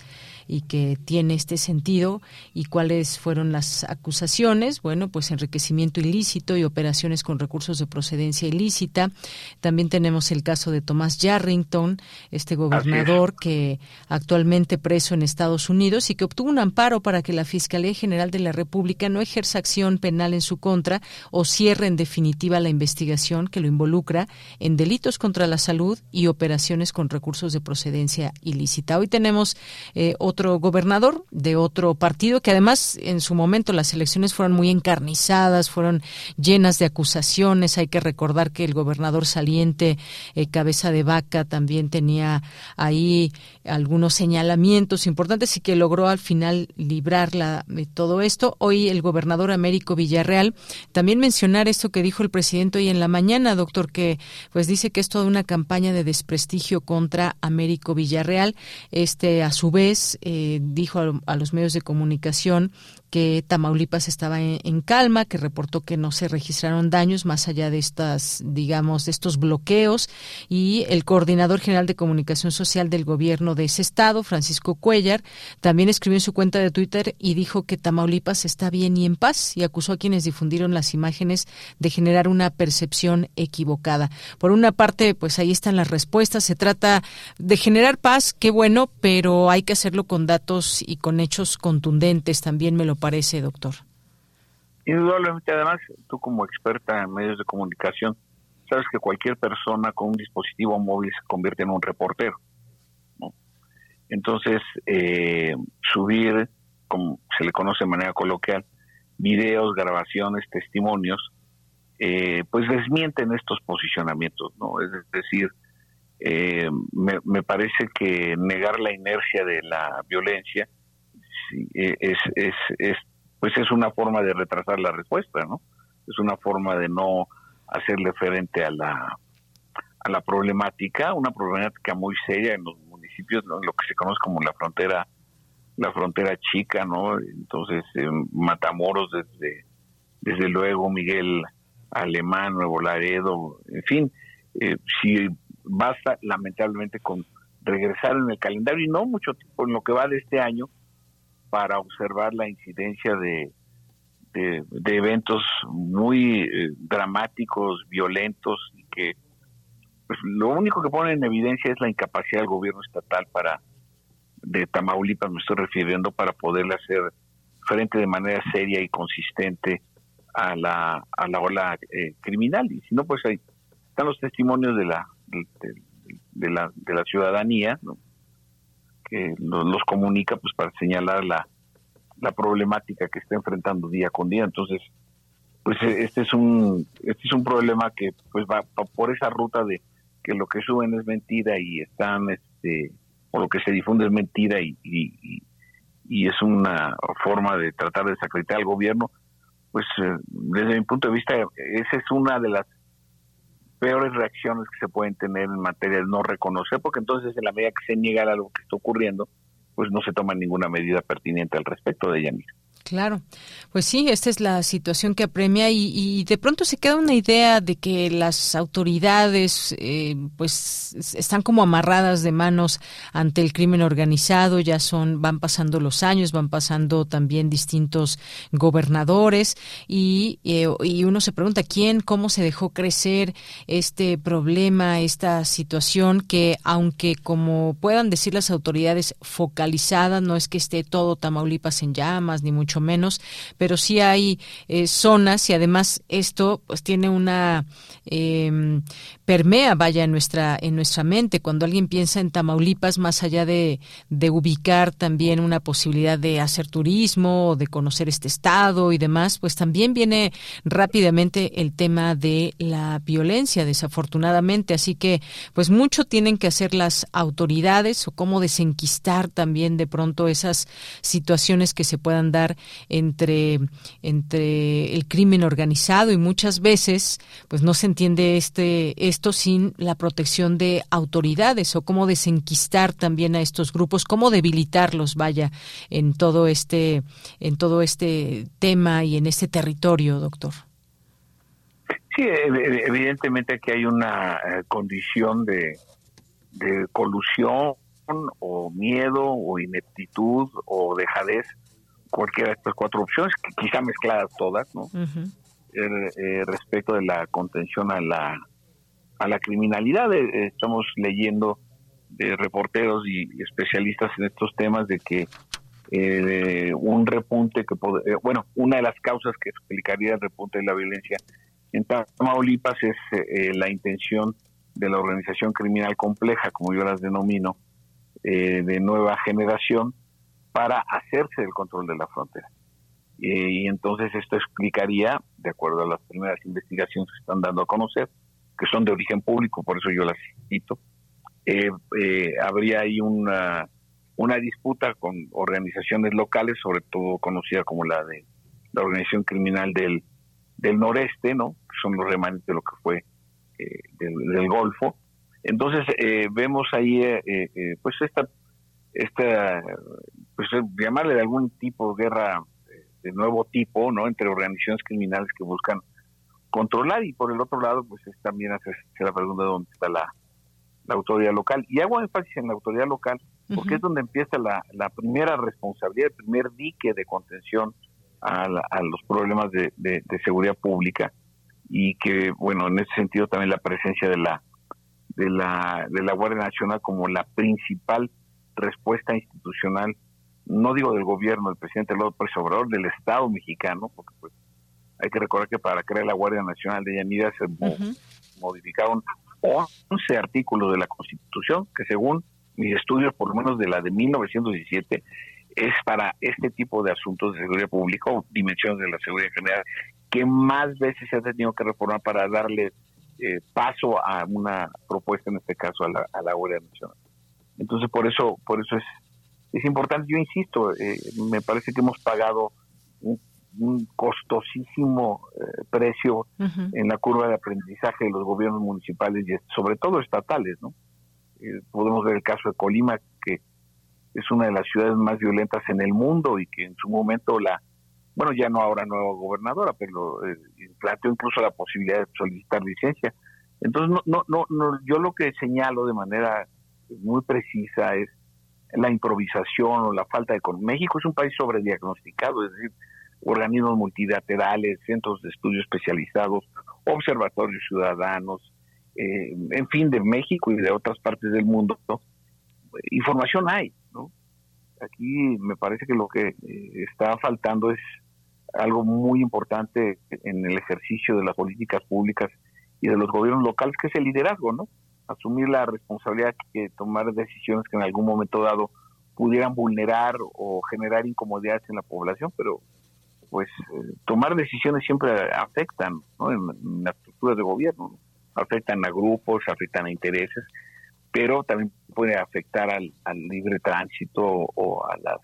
Speaker 1: y que tiene este sentido. ¿Y cuáles fueron las acusaciones? Bueno, pues enriquecimiento ilícito y operaciones con recursos de procedencia ilícita. También tenemos el caso de Tomás Yarrington, este gobernador que actualmente preso en Estados Unidos y que obtuvo un amparo para que la Fiscalía General de la República no ejerza acción penal en su contra o cierre en definitiva la investigación que lo involucra en delitos contra la salud y operaciones con recursos de procedencia ilícita. Hoy tenemos eh, otro gobernador de otro partido que además en su momento las elecciones fueron muy encarnizadas, fueron llenas de acusaciones. Hay que recordar que el gobernador saliente, eh, cabeza de vaca, también tenía ahí algunos señalamientos importantes y que logró al final librarla de todo esto. Hoy el gobernador Américo Villarreal también mencionar esto que dijo el presidente hoy en la mañana, doctor, que pues dice que es toda una campaña de desprestigio contra Américo Villarreal. Este a su vez eh, dijo a, los medios de comunicación que Tamaulipas estaba en, calma, que reportó que no se registraron daños más allá de estas, digamos, de estos bloqueos. Y el coordinador general de comunicación social del gobierno de ese estado, Francisco Cuellar, también escribió en su cuenta de Twitter y dijo que Tamaulipas está bien y en paz y acusó a quienes difundieron las imágenes de generar una percepción equivocada. Por una parte, pues ahí están las respuestas, se trata de generar paz, qué bueno, pero hay que hacerlo con datos y con hechos contundentes, también me lo parece, doctor?
Speaker 16: Indudablemente, además, tú como experta en medios de comunicación, sabes que cualquier persona con un dispositivo móvil se convierte en un reportero. Entonces, eh, subir, como se le conoce de manera coloquial, videos, grabaciones, testimonios, eh, pues desmienten estos posicionamientos, ¿no? Es decir, eh, me, me, parece que negar la inercia de la violencia es, es, es, pues es una forma de retrasar la respuesta, ¿no? Es una forma de no hacerle frente a la, a la problemática, una problemática muy seria en los municipios, lo que se conoce como la frontera, la frontera chica, ¿no? Entonces, Matamoros desde, desde luego, Miguel Alemán, Nuevo Laredo, en fin, eh, si basta lamentablemente con regresar en el calendario y no mucho tiempo en lo que va de este año, para observar la incidencia de, de, eventos muy eh, dramáticos, violentos, y que pues, lo único que pone en evidencia es la incapacidad del gobierno estatal para, de Tamaulipas me estoy refiriendo, para poderle hacer frente de manera seria y consistente a la, a la ola eh, criminal. Y si no, pues ahí están los testimonios de la, de, la, de la ciudadanía, ¿no? Que los, comunica pues para señalar la, la problemática que está enfrentando día con día. Entonces, pues e, este es un este es un problema que pues va, por esa ruta de que lo que suben es mentira y están este o lo que se difunde es mentira y, y, es una forma de tratar de desacreditar al gobierno pues eh, desde mi punto de vista esa es una de las peores reacciones que se pueden tener en materia de no reconocer, porque entonces en la medida que se niega algo que está ocurriendo, pues no se toma ninguna medida pertinente al respecto de ella misma.
Speaker 1: Claro, pues sí, esta es la situación que apremia y, de pronto se queda una idea de que las autoridades eh, pues están como amarradas de manos ante el crimen organizado, ya son, van pasando los años, van pasando también distintos gobernadores y, eh, y uno se pregunta quién, cómo se dejó crecer este problema, esta situación que aunque como puedan decir las autoridades focalizada, no es que esté todo Tamaulipas en llamas, ni mucho menos, pero sí hay eh, zonas y además esto pues tiene una eh, permea vaya en nuestra en nuestra mente. Cuando alguien piensa en Tamaulipas más allá de, de ubicar también una posibilidad de hacer turismo, de conocer este estado y demás, pues también viene rápidamente el tema de la violencia desafortunadamente, así que pues mucho tienen que hacer las autoridades o cómo desenquistar también de pronto esas situaciones que se puedan dar entre, entre el crimen organizado. Y muchas veces pues no se entiende este esto sin la protección de autoridades o cómo desenquistar también a estos grupos, cómo debilitarlos, vaya, en todo este en todo este tema y en este territorio, doctor.
Speaker 16: Sí, evidentemente que hay una eh, condición de, de colusión o miedo o ineptitud o dejadez cualquiera de estas cuatro opciones, quizá mezcladas todas, ¿no? Eh, respecto de la contención a la, a la criminalidad. Eh, estamos leyendo de reporteros y, especialistas en estos temas de que eh, un repunte que bueno, una de las causas que explicaría el repunte de la violencia en Tamaulipas es la intención de la organización criminal compleja, como yo las denomino, de nueva generación, para hacerse el control de la frontera. y entonces esto explicaría, de acuerdo a las primeras investigaciones que están dando a conocer, que son de origen público, por eso yo las cito, eh, eh, habría ahí una, una disputa con organizaciones locales, sobre todo conocida como la de la organización criminal del, del noreste, ¿no? Que son los remanentes de lo que fue eh, del, Golfo. Entonces vemos ahí, pues esta, esta pues eh, llamarle de algún tipo de guerra eh, de nuevo tipo, ¿no? Entre organizaciones criminales que buscan controlar y por el otro lado, pues es también hacerse la pregunta de dónde está la, autoridad local. Y hago énfasis en la autoridad local porque es donde empieza la, la primera responsabilidad, el primer dique de contención a, los problemas de, de, seguridad pública y que, bueno, en ese sentido también la presencia de la de la de la Guardia Nacional como la principal respuesta institucional no digo del gobierno del presidente López Obrador, del Estado mexicano, porque pues hay que recordar que para crear la Guardia Nacional de Yanira se modificaron 11 artículos de la Constitución, que según mis estudios, por lo menos de la de 1917, es para este tipo de asuntos de seguridad pública o dimensiones de la seguridad general, que más veces se ha tenido que reformar para darle eh, paso a una propuesta, en este caso a la, a la Guardia Nacional. Entonces, por eso, por eso es es importante, yo insisto, eh, me parece que hemos pagado un, costosísimo eh, precio en la curva de aprendizaje de los gobiernos municipales y sobre todo estatales, ¿no? Eh, podemos ver el caso de Colima, que es una de las ciudades más violentas en el mundo y que en su momento la, bueno, ya no ahora nueva gobernadora, pero planteó incluso la posibilidad de solicitar licencia. Entonces, no, no, no, yo lo que señalo de manera muy precisa es la improvisación o la falta de... México es un país sobrediagnosticado, es decir, organismos multilaterales, centros de estudio especializados, observatorios ciudadanos, eh, en fin, de México y de otras partes del mundo, información hay, ¿no? Aquí me parece que lo que eh, está faltando es algo muy importante en el ejercicio de las políticas públicas y de los gobiernos locales, que es el liderazgo, ¿no? asumir la responsabilidad de tomar decisiones que en algún momento dado pudieran vulnerar o generar incomodidades en la población, pero pues eh, tomar decisiones siempre afectan en, la estructura de gobierno, afectan a grupos, afectan a intereses, pero también puede afectar al, libre tránsito o a las,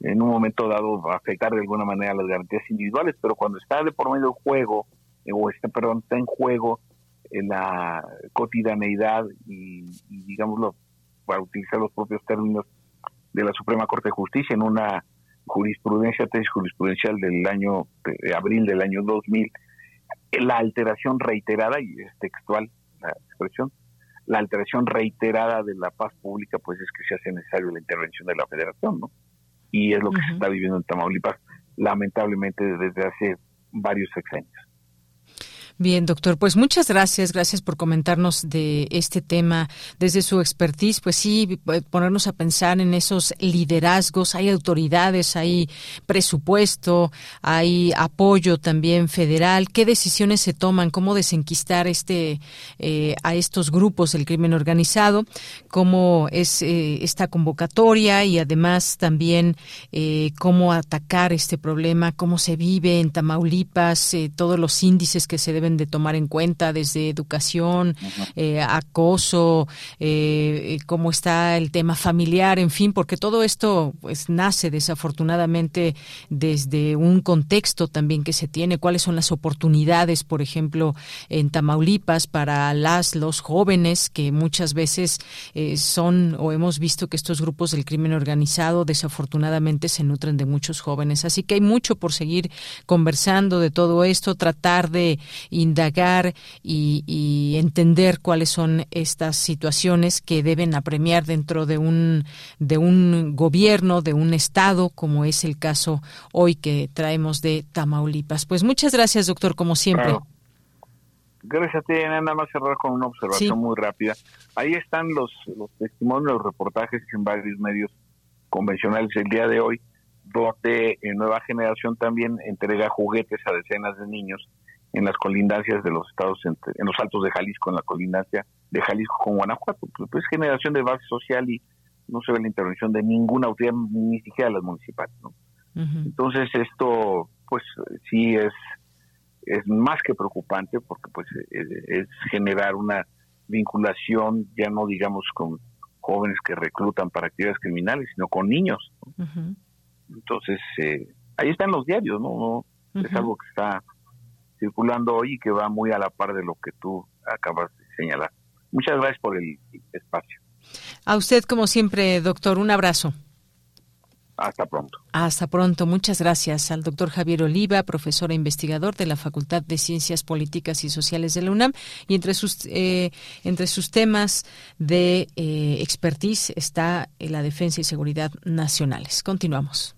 Speaker 16: en un momento dado afectar de alguna manera las garantías individuales, pero cuando está de por medio del juego, o está, perdón, está en juego la cotidianeidad y, digámoslo, para utilizar los propios términos de la Suprema Corte de Justicia en una jurisprudencia, tesis jurisprudencial del año, de abril del año 2000, la alteración reiterada, y es textual la expresión, la alteración reiterada de la paz pública, pues es que se hace necesario la intervención de la federación, ¿no? Y es lo que se está viviendo en Tamaulipas, lamentablemente desde hace varios sexenios.
Speaker 1: Bien, doctor, pues muchas gracias, gracias por comentarnos de este tema desde su expertise. Pues sí, ponernos a pensar en esos liderazgos, hay autoridades, hay presupuesto, hay apoyo también federal. ¿Qué decisiones se toman? ¿Cómo desenquistar este eh, a estos grupos del crimen organizado? ¿Cómo es eh, esta convocatoria y además también eh, cómo atacar este problema? ¿Cómo se vive en Tamaulipas? todos los índices que se deben de tomar en cuenta desde educación, eh, acoso, eh, eh, cómo está el tema familiar, en fin, porque todo esto pues nace desafortunadamente desde un contexto también que se tiene, cuáles son las oportunidades, por ejemplo, en Tamaulipas para las los jóvenes que muchas veces son o hemos visto que estos grupos del crimen organizado desafortunadamente se nutren de muchos jóvenes, así que hay mucho por seguir conversando de todo esto, tratar de indagar y, entender cuáles son estas situaciones que deben apremiar dentro de un, de un gobierno, de un Estado, como es el caso hoy que traemos de Tamaulipas. Pues muchas gracias, doctor, como siempre.
Speaker 16: Gracias a ti, nada más cerrar con una observación muy rápida. Ahí están los, los testimonios, los reportajes en varios medios convencionales el día de hoy, donde en Nueva Generación también entrega juguetes a decenas de niños en las colindancias de los estados, en los altos de Jalisco, en la colindancia de Jalisco con Guanajuato. Pues, pues generación de base social y no se ve la intervención de ninguna autoridad, ni siquiera las municipales. ¿no? Entonces esto, pues sí es es más que preocupante porque pues es, generar una vinculación ya no digamos con jóvenes que reclutan para actividades criminales, sino con niños. Entonces, eh, ahí están los diarios, ¿no? Es algo que está circulando hoy y que va muy a la par de lo que tú acabas de señalar. Muchas gracias por el espacio.
Speaker 1: A usted, como siempre, doctor, un abrazo.
Speaker 16: Hasta pronto.
Speaker 1: Hasta pronto. Muchas gracias al doctor Javier Oliva, profesor e investigador de la Facultad de Ciencias Políticas y Sociales de la UNAM. Y entre sus, eh, entre sus temas de eh, expertise está la defensa y seguridad nacionales. Continuamos.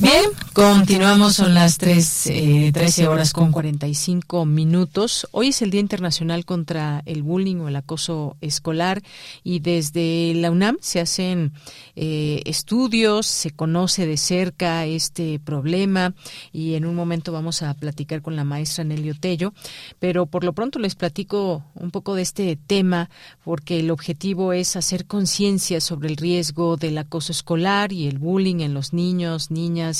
Speaker 1: Bien, continuamos, son las 3, eh, 13 horas con 45 minutos. Hoy es el Día Internacional contra el Bullying o el Acoso Escolar y desde la UNAM se hacen eh, estudios, se conoce de cerca este problema y en un momento vamos a platicar con la maestra Nelly Otello, pero por lo pronto les platico un poco de este tema porque el objetivo es hacer conciencia sobre el riesgo del acoso escolar y el bullying en los niños,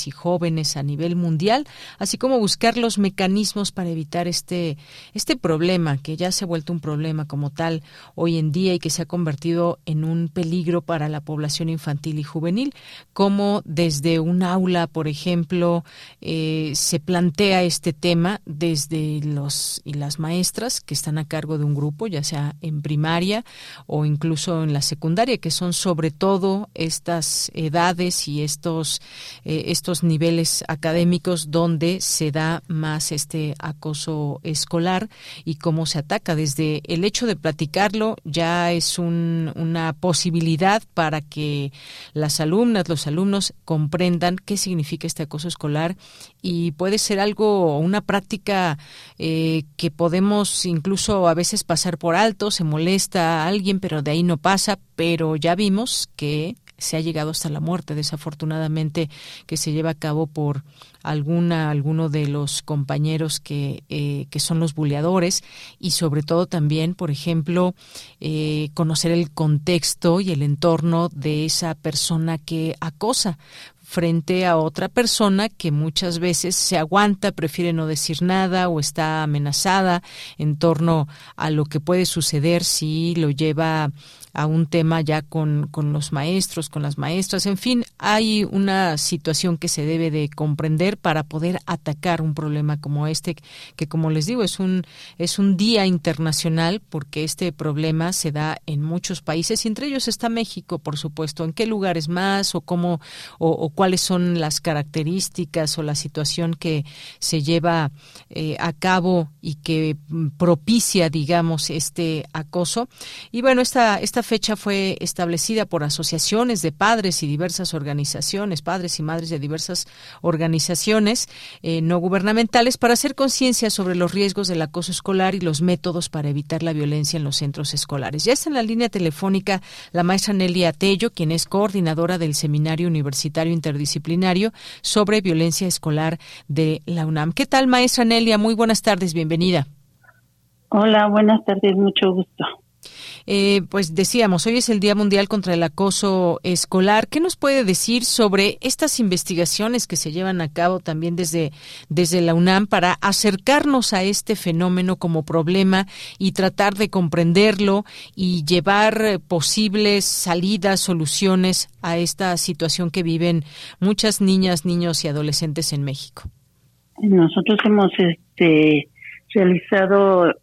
Speaker 1: y jóvenes a nivel mundial, así como buscar los mecanismos para evitar este, este problema que ya se ha vuelto un problema como tal hoy en día y que se ha convertido en un peligro para la población infantil y juvenil, como desde un aula, por ejemplo, eh, se plantea este tema desde los y las maestras que están a cargo de un grupo, ya sea en primaria o incluso en la secundaria, que son sobre todo estas edades y estos, eh, estos niveles académicos donde se da más este acoso escolar y cómo se ataca. Desde el hecho de platicarlo ya es una posibilidad para que las alumnas, los alumnos comprendan qué significa este acoso escolar y puede ser algo, una práctica eh, que podemos incluso a veces pasar por alto, se molesta a alguien, pero de ahí no pasa, pero ya vimos que se ha llegado hasta la muerte, desafortunadamente, que se lleva a cabo por alguna alguno de los compañeros que, eh, que son los buleadores y sobre todo también, por ejemplo, eh, conocer el contexto y el entorno de esa persona que acosa frente a otra persona que muchas veces se aguanta, prefiere no decir nada o está amenazada en torno a lo que puede suceder si lo lleva a un tema ya con, con los maestros, con las maestras, en fin, hay una situación que se debe de comprender para poder atacar un problema como este, que como les digo, es un, es un día internacional porque este problema se da en muchos países y entre ellos está México, por supuesto. ¿En qué lugares más o cómo o, cuáles son las características o la situación que se lleva eh, a cabo y que propicia, digamos, este acoso? Y bueno, esta, esta fecha fue establecida por asociaciones de padres y diversas organizaciones, padres y madres de diversas organizaciones eh, no gubernamentales, para hacer conciencia sobre los riesgos del acoso escolar y los métodos para evitar la violencia en los centros escolares. Ya está en la línea telefónica la maestra Nelia Tello, quien es coordinadora del Seminario Universitario Interdisciplinario sobre Violencia Escolar de la UNAM. ¿Qué tal, maestra Nelia? Muy buenas tardes, bienvenida.
Speaker 17: Hola, buenas tardes, mucho gusto.
Speaker 1: Eh, pues decíamos, hoy es el Día Mundial contra el Acoso Escolar. ¿Qué nos puede decir sobre estas investigaciones que se llevan a cabo también desde, desde la UNAM para acercarnos a este fenómeno como problema y tratar de comprenderlo y llevar posibles salidas, soluciones a esta situación que viven muchas niñas, niños y adolescentes en México?
Speaker 17: Nosotros hemos este, realizado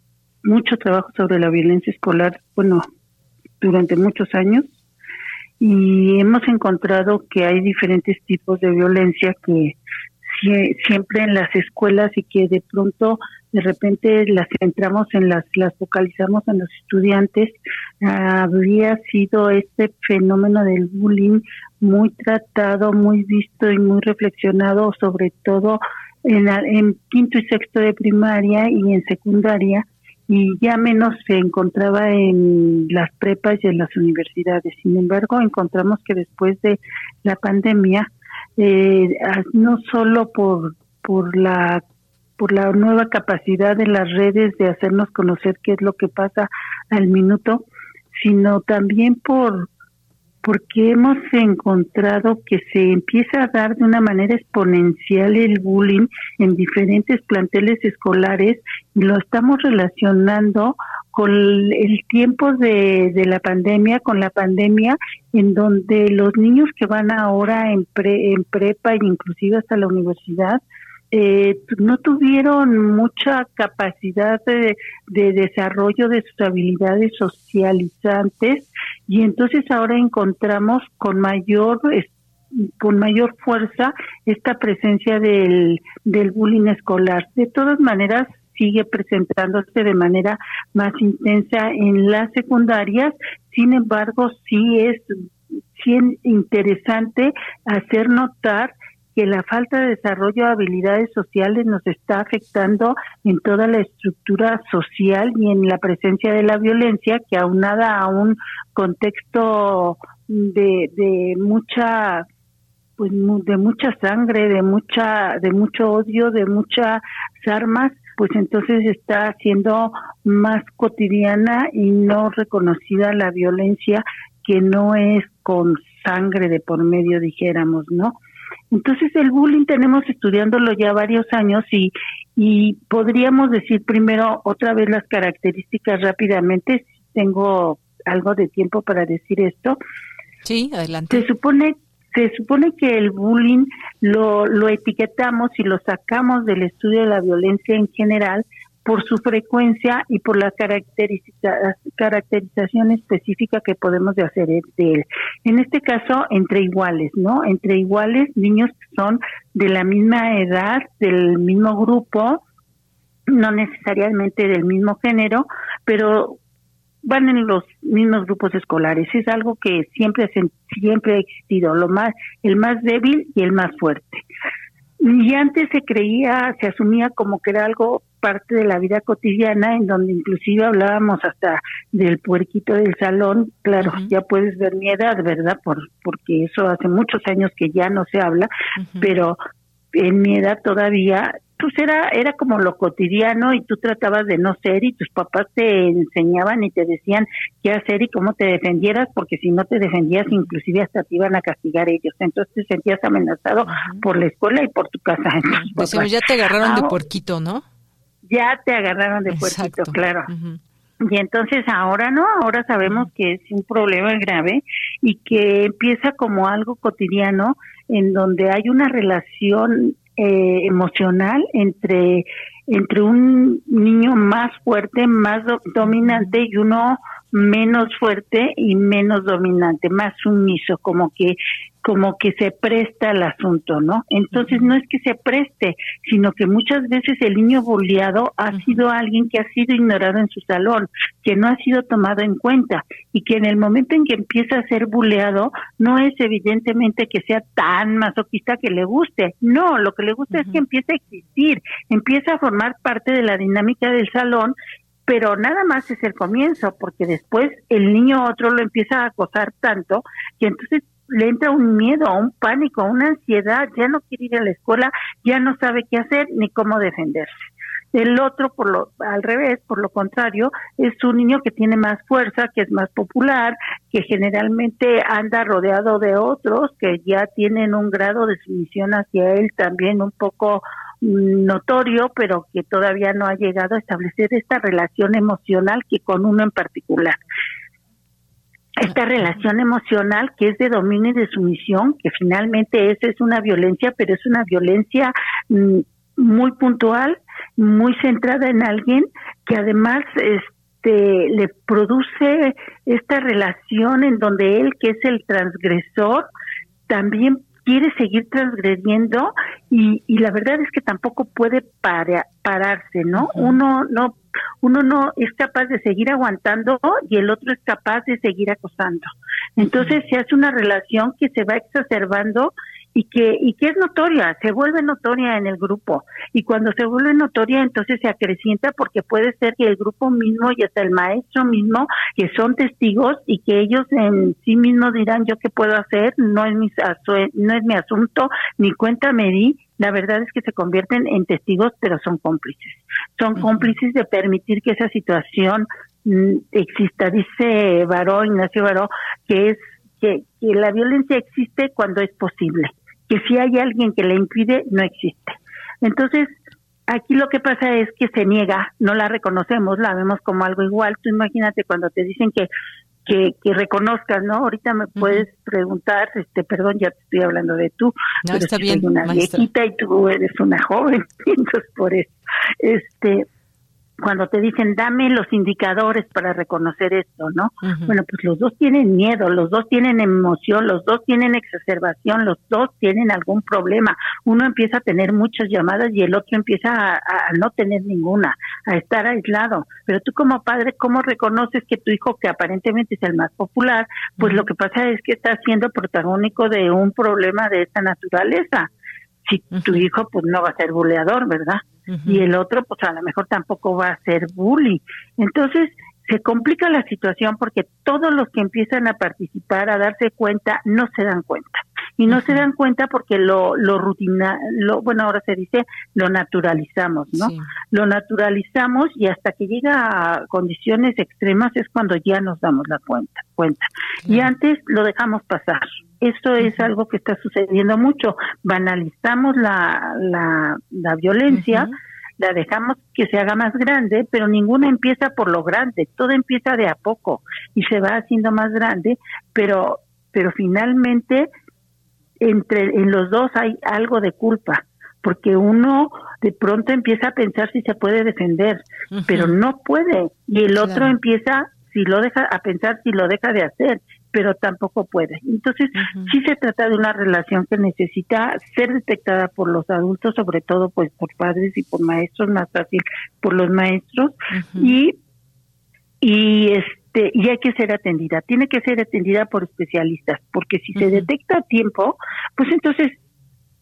Speaker 17: mucho trabajo sobre la violencia escolar, bueno, durante muchos años, y hemos encontrado que hay diferentes tipos de violencia que siempre en las escuelas y que de pronto de repente las centramos en las las focalizamos en los estudiantes. Habría sido este fenómeno del bullying muy tratado muy visto y muy reflexionado sobre todo en, en quinto y sexto de primaria y en secundaria y ya menos se encontraba en las prepas y en las universidades. Sin embargo, encontramos que después de la pandemia, eh, no solo por, por la por la nueva capacidad de las redes de hacernos conocer qué es lo que pasa al minuto, sino también por porque hemos encontrado que se empieza a dar de una manera exponencial el bullying en diferentes planteles escolares y lo estamos relacionando con el tiempo de, la pandemia, con la pandemia, en donde los niños que van ahora en, en prepa e inclusive hasta la universidad, eh, no tuvieron mucha capacidad de, desarrollo de sus habilidades socializantes y entonces ahora encontramos con mayor con mayor fuerza esta presencia del, del bullying escolar. De todas maneras, sigue presentándose de manera más intensa en las secundarias, sin embargo, sí es, sí es interesante hacer notar que la falta de desarrollo de habilidades sociales nos está afectando en toda la estructura social y en la presencia de la violencia que aunada a un contexto de, de mucha pues de mucha sangre, de mucha de mucho odio, de muchas armas, pues entonces está siendo más cotidiana y no reconocida la violencia que no es con sangre de por medio dijéramos, ¿no? Entonces el bullying tenemos estudiándolo ya varios años y, y podríamos decir primero otra vez las características rápidamente. Tengo algo de tiempo para decir esto.
Speaker 1: Sí, adelante.
Speaker 17: Se supone se supone que el bullying lo, lo etiquetamos y lo sacamos del estudio de la violencia en general por su frecuencia y por la caracterización específica que podemos de hacer de él. En este caso, entre iguales, ¿no? Entre iguales, niños que son de la misma edad, del mismo grupo, no necesariamente del mismo género, pero van en los mismos grupos escolares. Es algo que siempre, siempre ha existido, lo más, el más débil y el más fuerte. Y antes se creía, se asumía como que era algo parte de la vida cotidiana en donde inclusive hablábamos hasta del puerquito del salón, claro, ya puedes ver mi edad, ¿verdad? Por, porque eso hace muchos años que ya no se habla, pero en mi edad todavía pues era, era como lo cotidiano y tú tratabas de no ser y tus papás te enseñaban y te decían qué hacer y cómo te defendieras, porque si no te defendías inclusive hasta te iban a castigar ellos. Entonces te sentías amenazado por la escuela y por tu casa.
Speaker 1: Pues ya te agarraron de puerquito, ¿no?
Speaker 17: Ya te agarraron de puerquito, claro. Y entonces ahora no, ahora sabemos que es un problema grave y que empieza como algo cotidiano en donde hay una relación eh, emocional entre entre un niño más fuerte, más dominante y uno menos fuerte y menos dominante, más sumiso, como que como que se presta el asunto, ¿no? Entonces no es que se preste, sino que muchas veces el niño boleado ha sido alguien que ha sido ignorado en su salón, que no ha sido tomado en cuenta y que en el momento en que empieza a ser buleado no es evidentemente que sea tan masoquista que le guste, no, lo que le gusta es que empiece a existir, empieza a formar parte de la dinámica del salón pero nada más es el comienzo, porque después el niño otro lo empieza a acosar tanto que entonces le entra un miedo, un pánico, una ansiedad, ya no quiere ir a la escuela, ya no sabe qué hacer ni cómo defenderse. El otro, por lo, al revés, por lo contrario, es un niño que tiene más fuerza, que es más popular, que generalmente anda rodeado de otros que ya tienen un grado de sumisión hacia él también un poco mm, notorio, pero que todavía no ha llegado a establecer esta relación emocional que con uno en particular esta relación emocional que es de dominio y de sumisión, que finalmente esa es una violencia, pero es una violencia mm, muy puntual, muy centrada en alguien que además este le produce esta relación en donde él que es el transgresor también quiere seguir transgrediendo y, y la verdad es que tampoco puede pararse, ¿no? Uno no uno no es capaz de seguir aguantando y el otro es capaz de seguir acosando. Entonces se hace una relación que se va exacerbando y que y que es notoria, se vuelve notoria en el grupo. Y cuando se vuelve notoria entonces se acrecienta porque puede ser que el grupo mismo y hasta el maestro mismo que son testigos y que ellos en sí mismos dirán yo qué puedo hacer, no es mi no es mi asunto, ni cuenta me di, la verdad es que se convierten en testigos pero son cómplices. Son cómplices de permitir que esa situación mm, exista. Dice Baró, Ignacio Baró, que es que, que la violencia existe cuando es posible que si hay alguien que la impide, no existe. Entonces, aquí lo que pasa es que se niega, no la reconocemos, la vemos como algo igual. Tú imagínate cuando te dicen que que, que reconozcas, ¿no? Ahorita me puedes preguntar, este, perdón, ya te estoy hablando de tú,
Speaker 1: no, está bien,
Speaker 17: soy una viejita y tú eres una joven, entonces por eso, este, cuando te dicen dame los indicadores para reconocer esto, ¿no? Bueno, pues los dos tienen miedo, los dos tienen emoción, los dos tienen exacerbación, los dos tienen algún problema. Uno empieza a tener muchas llamadas y el otro empieza a, no tener ninguna, a estar aislado. Pero tú como padre, ¿cómo reconoces que tu hijo, que aparentemente es el más popular, pues lo que pasa es que está siendo protagónico de un problema de esta naturaleza? Si tu hijo, pues no va a ser buleador, ¿verdad? y el otro pues a lo mejor tampoco va a ser bully. Entonces se complica la situación porque todos los que empiezan a participar, a darse cuenta, no se dan cuenta. Y no se dan cuenta porque lo, lo rutina, lo, bueno, ahora se dice, lo naturalizamos, ¿no? Lo naturalizamos y hasta que llega a condiciones extremas es cuando ya nos damos la cuenta. cuenta. Y antes lo dejamos pasar. Esto es algo que está sucediendo mucho. Banalizamos la, la, la violencia, la dejamos que se haga más grande, pero ninguna empieza por lo grande, todo empieza de a poco y se va haciendo más grande, pero, pero finalmente entre en los dos hay algo de culpa porque uno de pronto empieza a pensar si se puede defender, pero no puede y el otro empieza si lo deja a pensar si lo deja de hacer pero tampoco puede. Entonces, sí se trata de una relación que necesita ser detectada por los adultos, sobre todo pues por padres y por maestros, más fácil por los maestros y y este y hay que ser atendida, tiene que ser atendida por especialistas, porque si se detecta a tiempo, pues entonces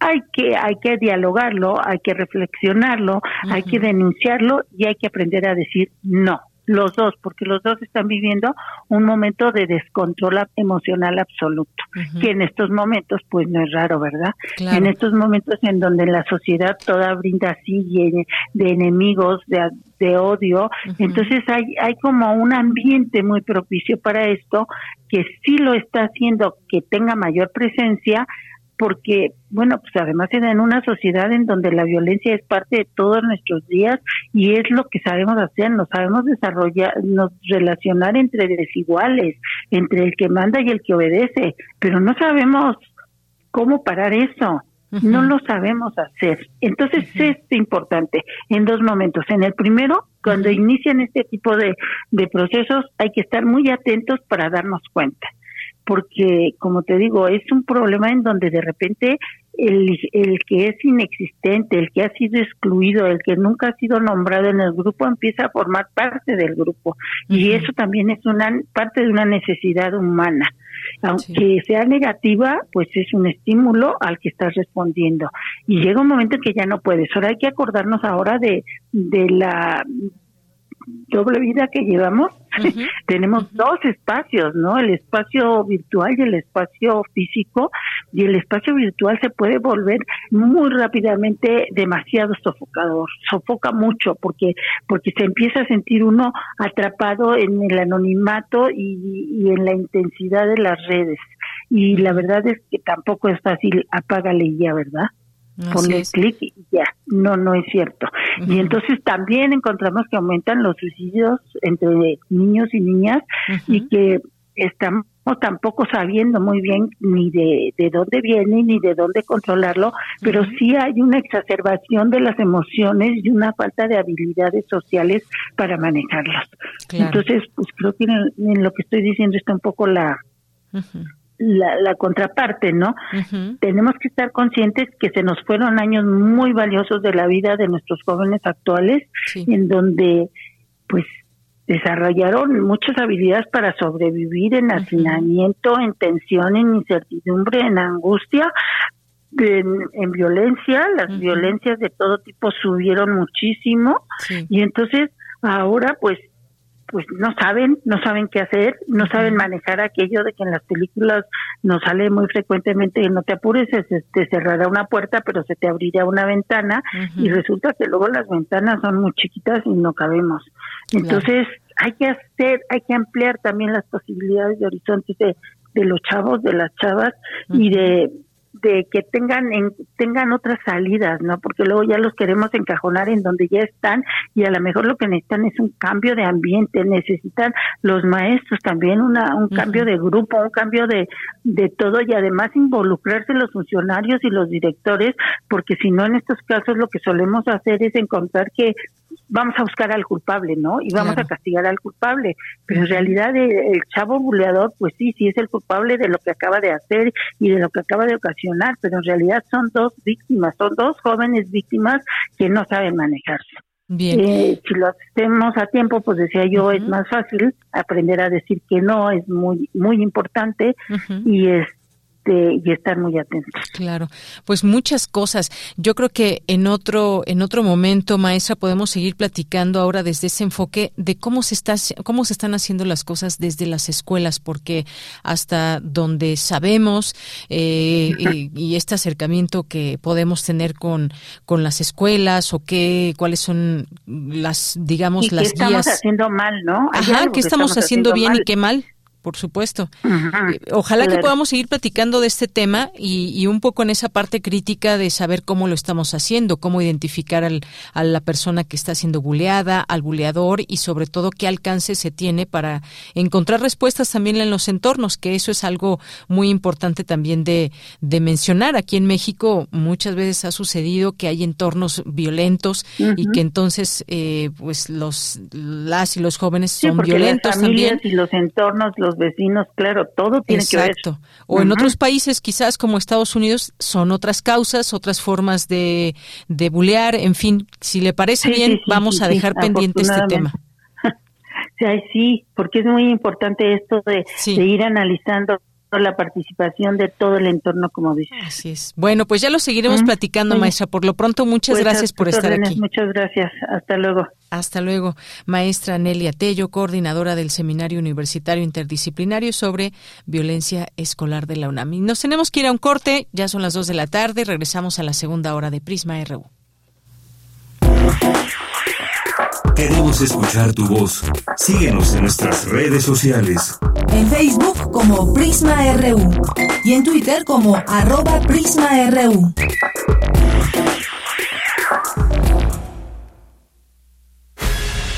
Speaker 17: hay que hay que dialogarlo, hay que reflexionarlo, hay que denunciarlo y hay que aprender a decir no los dos, porque los dos están viviendo un momento de descontrol emocional absoluto, que en estos momentos pues no es raro, ¿verdad? En estos momentos en donde la sociedad toda brinda así de, enemigos, de, de odio, entonces hay, hay como un ambiente muy propicio para esto que sí lo está haciendo que tenga mayor presencia, porque, bueno, pues además en una sociedad en donde la violencia es parte de todos nuestros días y es lo que sabemos hacer, nos sabemos desarrollar, nos relacionar entre desiguales, entre el que manda y el que obedece, pero no sabemos cómo parar eso. No lo sabemos hacer. Entonces es importante en dos momentos. En el primero, cuando inician este tipo de, de procesos, hay que estar muy atentos para darnos cuenta porque, como te digo, es un problema en donde de repente el, el que es inexistente, el que ha sido excluido, el que nunca ha sido nombrado en el grupo, empieza a formar parte del grupo. Y eso también es una parte de una necesidad humana. Aunque sea negativa, pues es un estímulo al que estás respondiendo. Y llega un momento en que ya no puedes. Ahora hay que acordarnos ahora de, de la doble vida que llevamos, tenemos dos espacios, ¿no? El espacio virtual y el espacio físico, y el espacio virtual se puede volver muy rápidamente demasiado sofocador, sofoca mucho porque porque se empieza a sentir uno atrapado en el anonimato y, en la intensidad de las redes. Y la verdad es que tampoco es fácil, apágale ya, ¿verdad? Ponle clic y ya, no, no es cierto. Y entonces también encontramos que aumentan los suicidios entre niños y niñas y que estamos tampoco sabiendo muy bien ni de, de dónde viene ni de dónde controlarlo, pero sí hay una exacerbación de las emociones y una falta de habilidades sociales para manejarlas. Entonces, pues creo que en, lo que estoy diciendo está un poco la, la, contraparte, ¿no? Tenemos que estar conscientes que se nos fueron años muy valiosos de la vida de nuestros jóvenes actuales, en donde, pues, desarrollaron muchas habilidades para sobrevivir en hacinamiento, en tensión, en incertidumbre, en angustia, en, violencia. Las violencias de todo tipo subieron muchísimo. Y entonces ahora, pues, pues no saben, no saben qué hacer, no saben manejar aquello de que en las películas nos sale muy frecuentemente no te apures, se te cerrará una puerta, pero se te abrirá una ventana y resulta que luego las ventanas son muy chiquitas y no cabemos. Entonces, hay que hacer, hay que ampliar también las posibilidades de horizontes de, de los chavos, de las chavas y de de que tengan en, tengan otras salidas, ¿no? Porque luego ya los queremos encajonar en donde ya están y a lo mejor lo que necesitan es un cambio de ambiente, necesitan los maestros también una un cambio de grupo, un cambio de de todo y además involucrarse los funcionarios y los directores, porque si no en estos casos lo que solemos hacer es encontrar que vamos a buscar al culpable, ¿no? Y vamos a castigar al culpable. Pero en realidad eh, el, chavo buleador, pues sí, sí es el culpable de lo que acaba de hacer y de lo que acaba de ocasionar, pero en realidad son dos víctimas, son dos jóvenes víctimas que no saben manejarse. Bien. Eh, si lo hacemos a tiempo, pues decía yo, es más fácil aprender a decir que no, es muy muy importante y es este, y estar muy atentos.
Speaker 1: Claro, pues muchas cosas. Yo creo que en otro en otro momento, maestra, podemos seguir platicando ahora desde ese enfoque de cómo se está cómo se están haciendo las cosas desde las escuelas, porque hasta donde sabemos eh, y, este acercamiento que podemos tener con con las escuelas o qué cuáles son las digamos
Speaker 17: ¿Y
Speaker 1: las
Speaker 17: qué estamos haciendo mal, ¿no?
Speaker 1: Ajá, qué estamos, haciendo, bien y qué mal por supuesto. Eh, ojalá que podamos seguir platicando de este tema y, un poco en esa parte crítica de saber cómo lo estamos haciendo, cómo identificar al, a la persona que está siendo buleada, al buleador y sobre todo qué alcance se tiene para encontrar respuestas también en los entornos, que eso es algo muy importante también de, de mencionar. Aquí en México muchas veces ha sucedido que hay entornos violentos y que entonces eh, pues los las y los jóvenes son violentos también.
Speaker 17: Y los entornos, los vecinos, claro, todo tiene que ver.
Speaker 1: O en otros países, quizás como Estados Unidos, son otras causas, otras formas de, de bulear, en fin, si le parece bien, vamos a dejar pendiente este tema.
Speaker 17: Sí, sí, porque es muy importante esto de, ir analizando la participación de todo el entorno, como dices.
Speaker 1: Así es. Bueno, pues ya lo seguiremos platicando, maestra. Por lo pronto, muchas
Speaker 17: Pues,
Speaker 1: gracias por estar
Speaker 17: órdenes,
Speaker 1: aquí.
Speaker 17: Muchas gracias. Hasta luego.
Speaker 1: Hasta luego, maestra Nelia Tello, coordinadora del Seminario Universitario Interdisciplinario sobre Violencia Escolar de la UNAM. Y nos tenemos que ir a un corte, ya son las dos de la tarde, regresamos a la segunda hora de Prisma RU.
Speaker 2: Queremos escuchar tu voz. Síguenos en nuestras redes sociales.
Speaker 3: En Facebook como Prisma RU y en Twitter como arroba PrismaRU.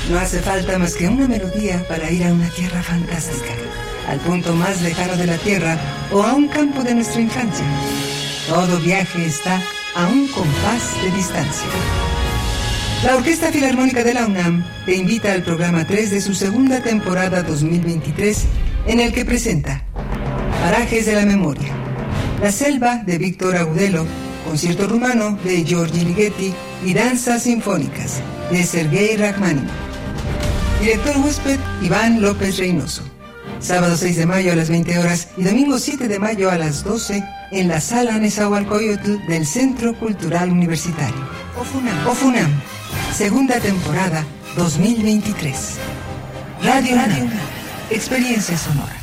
Speaker 18: No hace falta más que una melodía para ir a una tierra fantástica, al punto más lejano de la Tierra o a un campo de nuestra infancia. Todo viaje está a un compás de distancia. La Orquesta Filarmónica de la UNAM te invita al programa 3 de su segunda temporada 2023, en el que presenta Parajes de la Memoria, La Selva de Víctor Agudelo, Concierto Rumano de Giorgi Ligeti y Danzas Sinfónicas de Sergei Rachmaninoff. Director huésped Iván López Reynoso. Sábado 6 de mayo a las 20 horas y domingo 7 de mayo a las 12 en la sala Nezahualcóyotl del Centro Cultural Universitario. Ofunam. Ofunam. Segunda temporada 2023. Radio UNAM. Experiencia sonora.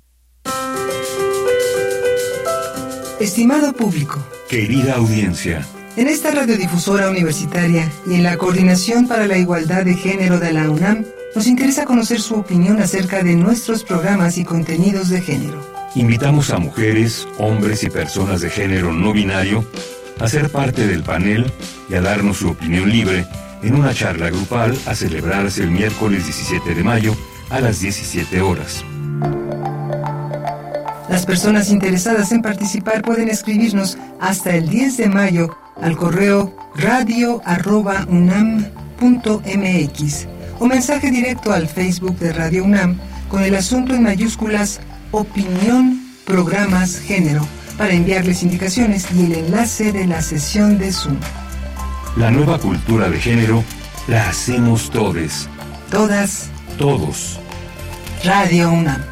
Speaker 18: Estimado público,
Speaker 2: Querida audiencia,
Speaker 18: en esta radiodifusora universitaria y en la Coordinación para la Igualdad de Género de la UNAM, nos interesa conocer su opinión acerca de nuestros programas y contenidos de género.
Speaker 2: invitamos a mujeres, hombres y personas de género no binario a ser parte del panel y a darnos su opinión libre en una charla grupal a celebrarse el miércoles 17 de mayo a las 17 horas.
Speaker 18: Las personas interesadas en participar pueden escribirnos hasta el 10 de mayo al correo radio.unam.mx o mensaje directo al Facebook de Radio UNAM con el asunto en mayúsculas Opinión, Programas, Género para enviarles indicaciones y el enlace de la sesión de Zoom.
Speaker 2: La nueva cultura de género la hacemos todes,
Speaker 18: Todas,
Speaker 2: todos.
Speaker 18: Radio UNAM.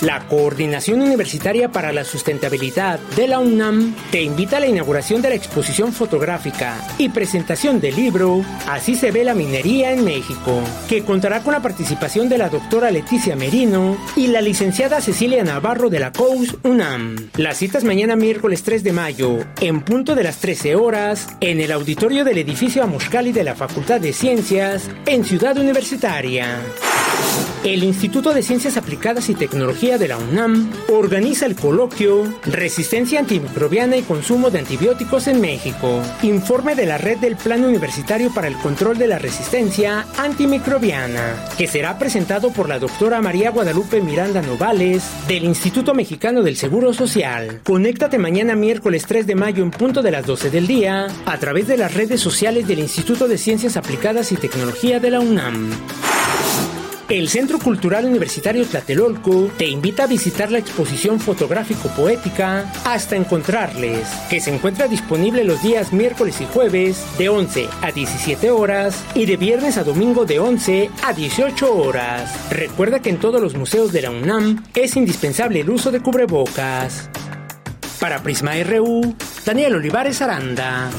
Speaker 4: La Coordinación Universitaria para la Sustentabilidad de la UNAM te invita a la inauguración de la exposición fotográfica y presentación del libro Así se ve la minería en México, que contará con la participación de la doctora Leticia Merino y la licenciada Cecilia Navarro de la COUS UNAM. Las citas mañana miércoles 3 de mayo, en punto de las 13 horas, en el auditorio del edificio Amoshcali de la Facultad de Ciencias, en Ciudad Universitaria. El Instituto de Ciencias Aplicadas y Tecnología de la UNAM organiza el coloquio Resistencia antimicrobiana y consumo de antibióticos en México. Informe de la red del Plan Universitario para el Control de la Resistencia Antimicrobiana, que será presentado por la doctora María Guadalupe Miranda Novales del Instituto Mexicano del Seguro Social. Conéctate mañana miércoles 3 de mayo en punto de las 12 del día a través de las redes sociales del Instituto de Ciencias Aplicadas y Tecnología de la UNAM. El Centro Cultural Universitario Tlatelolco te invita a visitar la exposición fotográfico-poética Hasta Encontrarles, que se encuentra disponible los días miércoles y jueves de 11 a 17 horas y de viernes a domingo de 11 a 18 horas. Recuerda que en todos los museos de la UNAM es indispensable el uso de cubrebocas. Para Prisma RU, Daniel Olivares Aranda.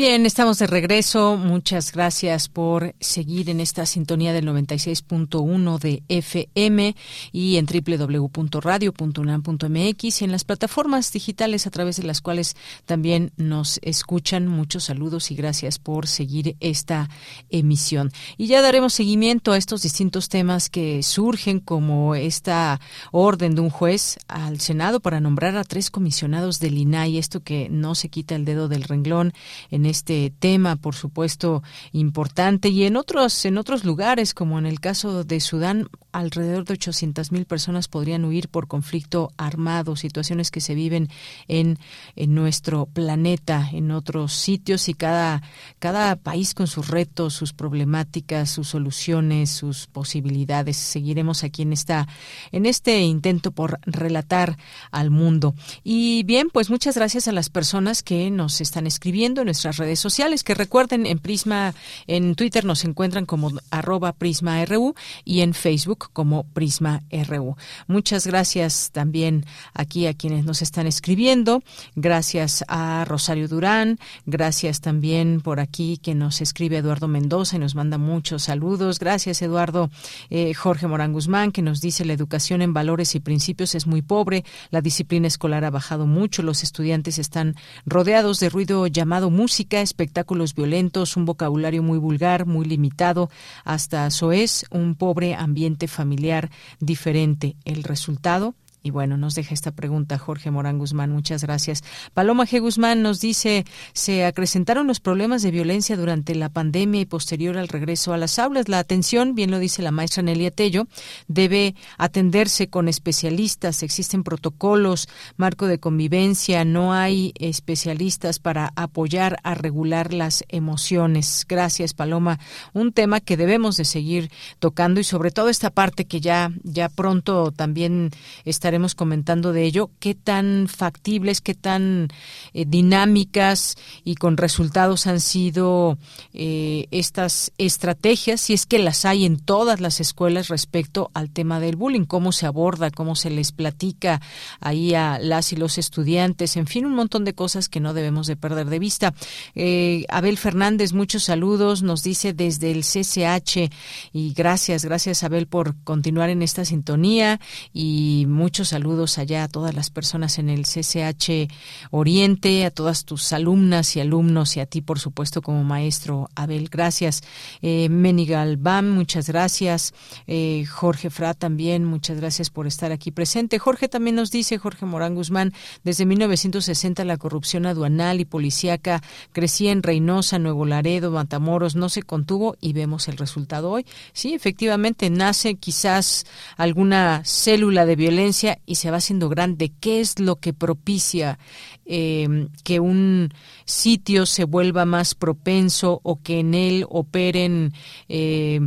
Speaker 1: Bien, estamos de regreso. Muchas gracias por seguir en esta sintonía del 96.1 de FM y en www.radio.unam.mx y en las plataformas digitales a través de las cuales también nos escuchan. Muchos saludos y gracias por seguir esta emisión. Y ya daremos seguimiento a estos distintos temas que surgen como esta orden de un juez al Senado para nombrar a tres comisionados del INAI. Esto que no se quita el dedo del renglón en este tema, por supuesto, importante y en otros en otros lugares, como en el caso de Sudán, alrededor de 800 mil personas podrían huir por conflicto armado, situaciones que se viven en, en nuestro planeta, en otros sitios y cada cada país con sus retos, sus problemáticas, sus soluciones, sus posibilidades. Seguiremos aquí en esta en este intento por relatar al mundo. Y bien, pues muchas gracias a las personas que nos están escribiendo en nuestras redes sociales, que recuerden en Prisma, en Twitter nos encuentran como arroba Prisma RU y en Facebook como Prisma RU. Muchas gracias también aquí a quienes nos están escribiendo. Gracias a Rosario Durán, gracias también por aquí que nos escribe Eduardo Mendoza y nos manda muchos saludos. Gracias Eduardo eh, Jorge Morán Guzmán que nos dice la educación en valores y principios es muy pobre, la disciplina escolar ha bajado mucho, los estudiantes están rodeados de ruido llamado música, espectáculos violentos, un vocabulario muy vulgar, muy limitado, hasta soez, un pobre ambiente familiar diferente. El resultado, y bueno, nos deja esta pregunta Jorge Morán Guzmán. Muchas gracias. Paloma G. Guzmán nos dice, se acrecentaron los problemas de violencia durante la pandemia y posterior al regreso a las aulas. La atención, bien lo dice la maestra Nelia Tello, debe atenderse con especialistas. Existen protocolos, marco de convivencia, no hay especialistas para apoyar a regular las emociones. Gracias, Paloma. Un tema que debemos de seguir tocando y sobre todo esta parte que ya, ya pronto también está estaremos comentando de ello, qué tan factibles, qué tan eh, dinámicas y con resultados han sido eh, estas estrategias, si es que las hay en todas las escuelas respecto al tema del bullying, cómo se aborda, cómo se les platica ahí a las y los estudiantes, en fin, un montón de cosas que no debemos de perder de vista. Eh, Abel Fernández, muchos saludos, nos dice desde el CCH y gracias, gracias Abel por continuar en esta sintonía y muchos saludos allá a todas las personas en el CCH Oriente, a todas tus alumnas y alumnos y a ti, por supuesto, como maestro Abel. Gracias. Eh, Menigal Bam, muchas gracias. Eh, Jorge Fra también, muchas gracias por estar aquí presente. Jorge también nos dice, Jorge Morán Guzmán, desde 1960 la corrupción aduanal y policíaca crecía en Reynosa, Nuevo Laredo, Matamoros, no se contuvo y vemos el resultado hoy. Sí, efectivamente, nace quizás alguna célula de violencia y se va haciendo grande. ¿Qué es lo que propicia eh, que un sitio se vuelva más propenso o que en él operen, eh,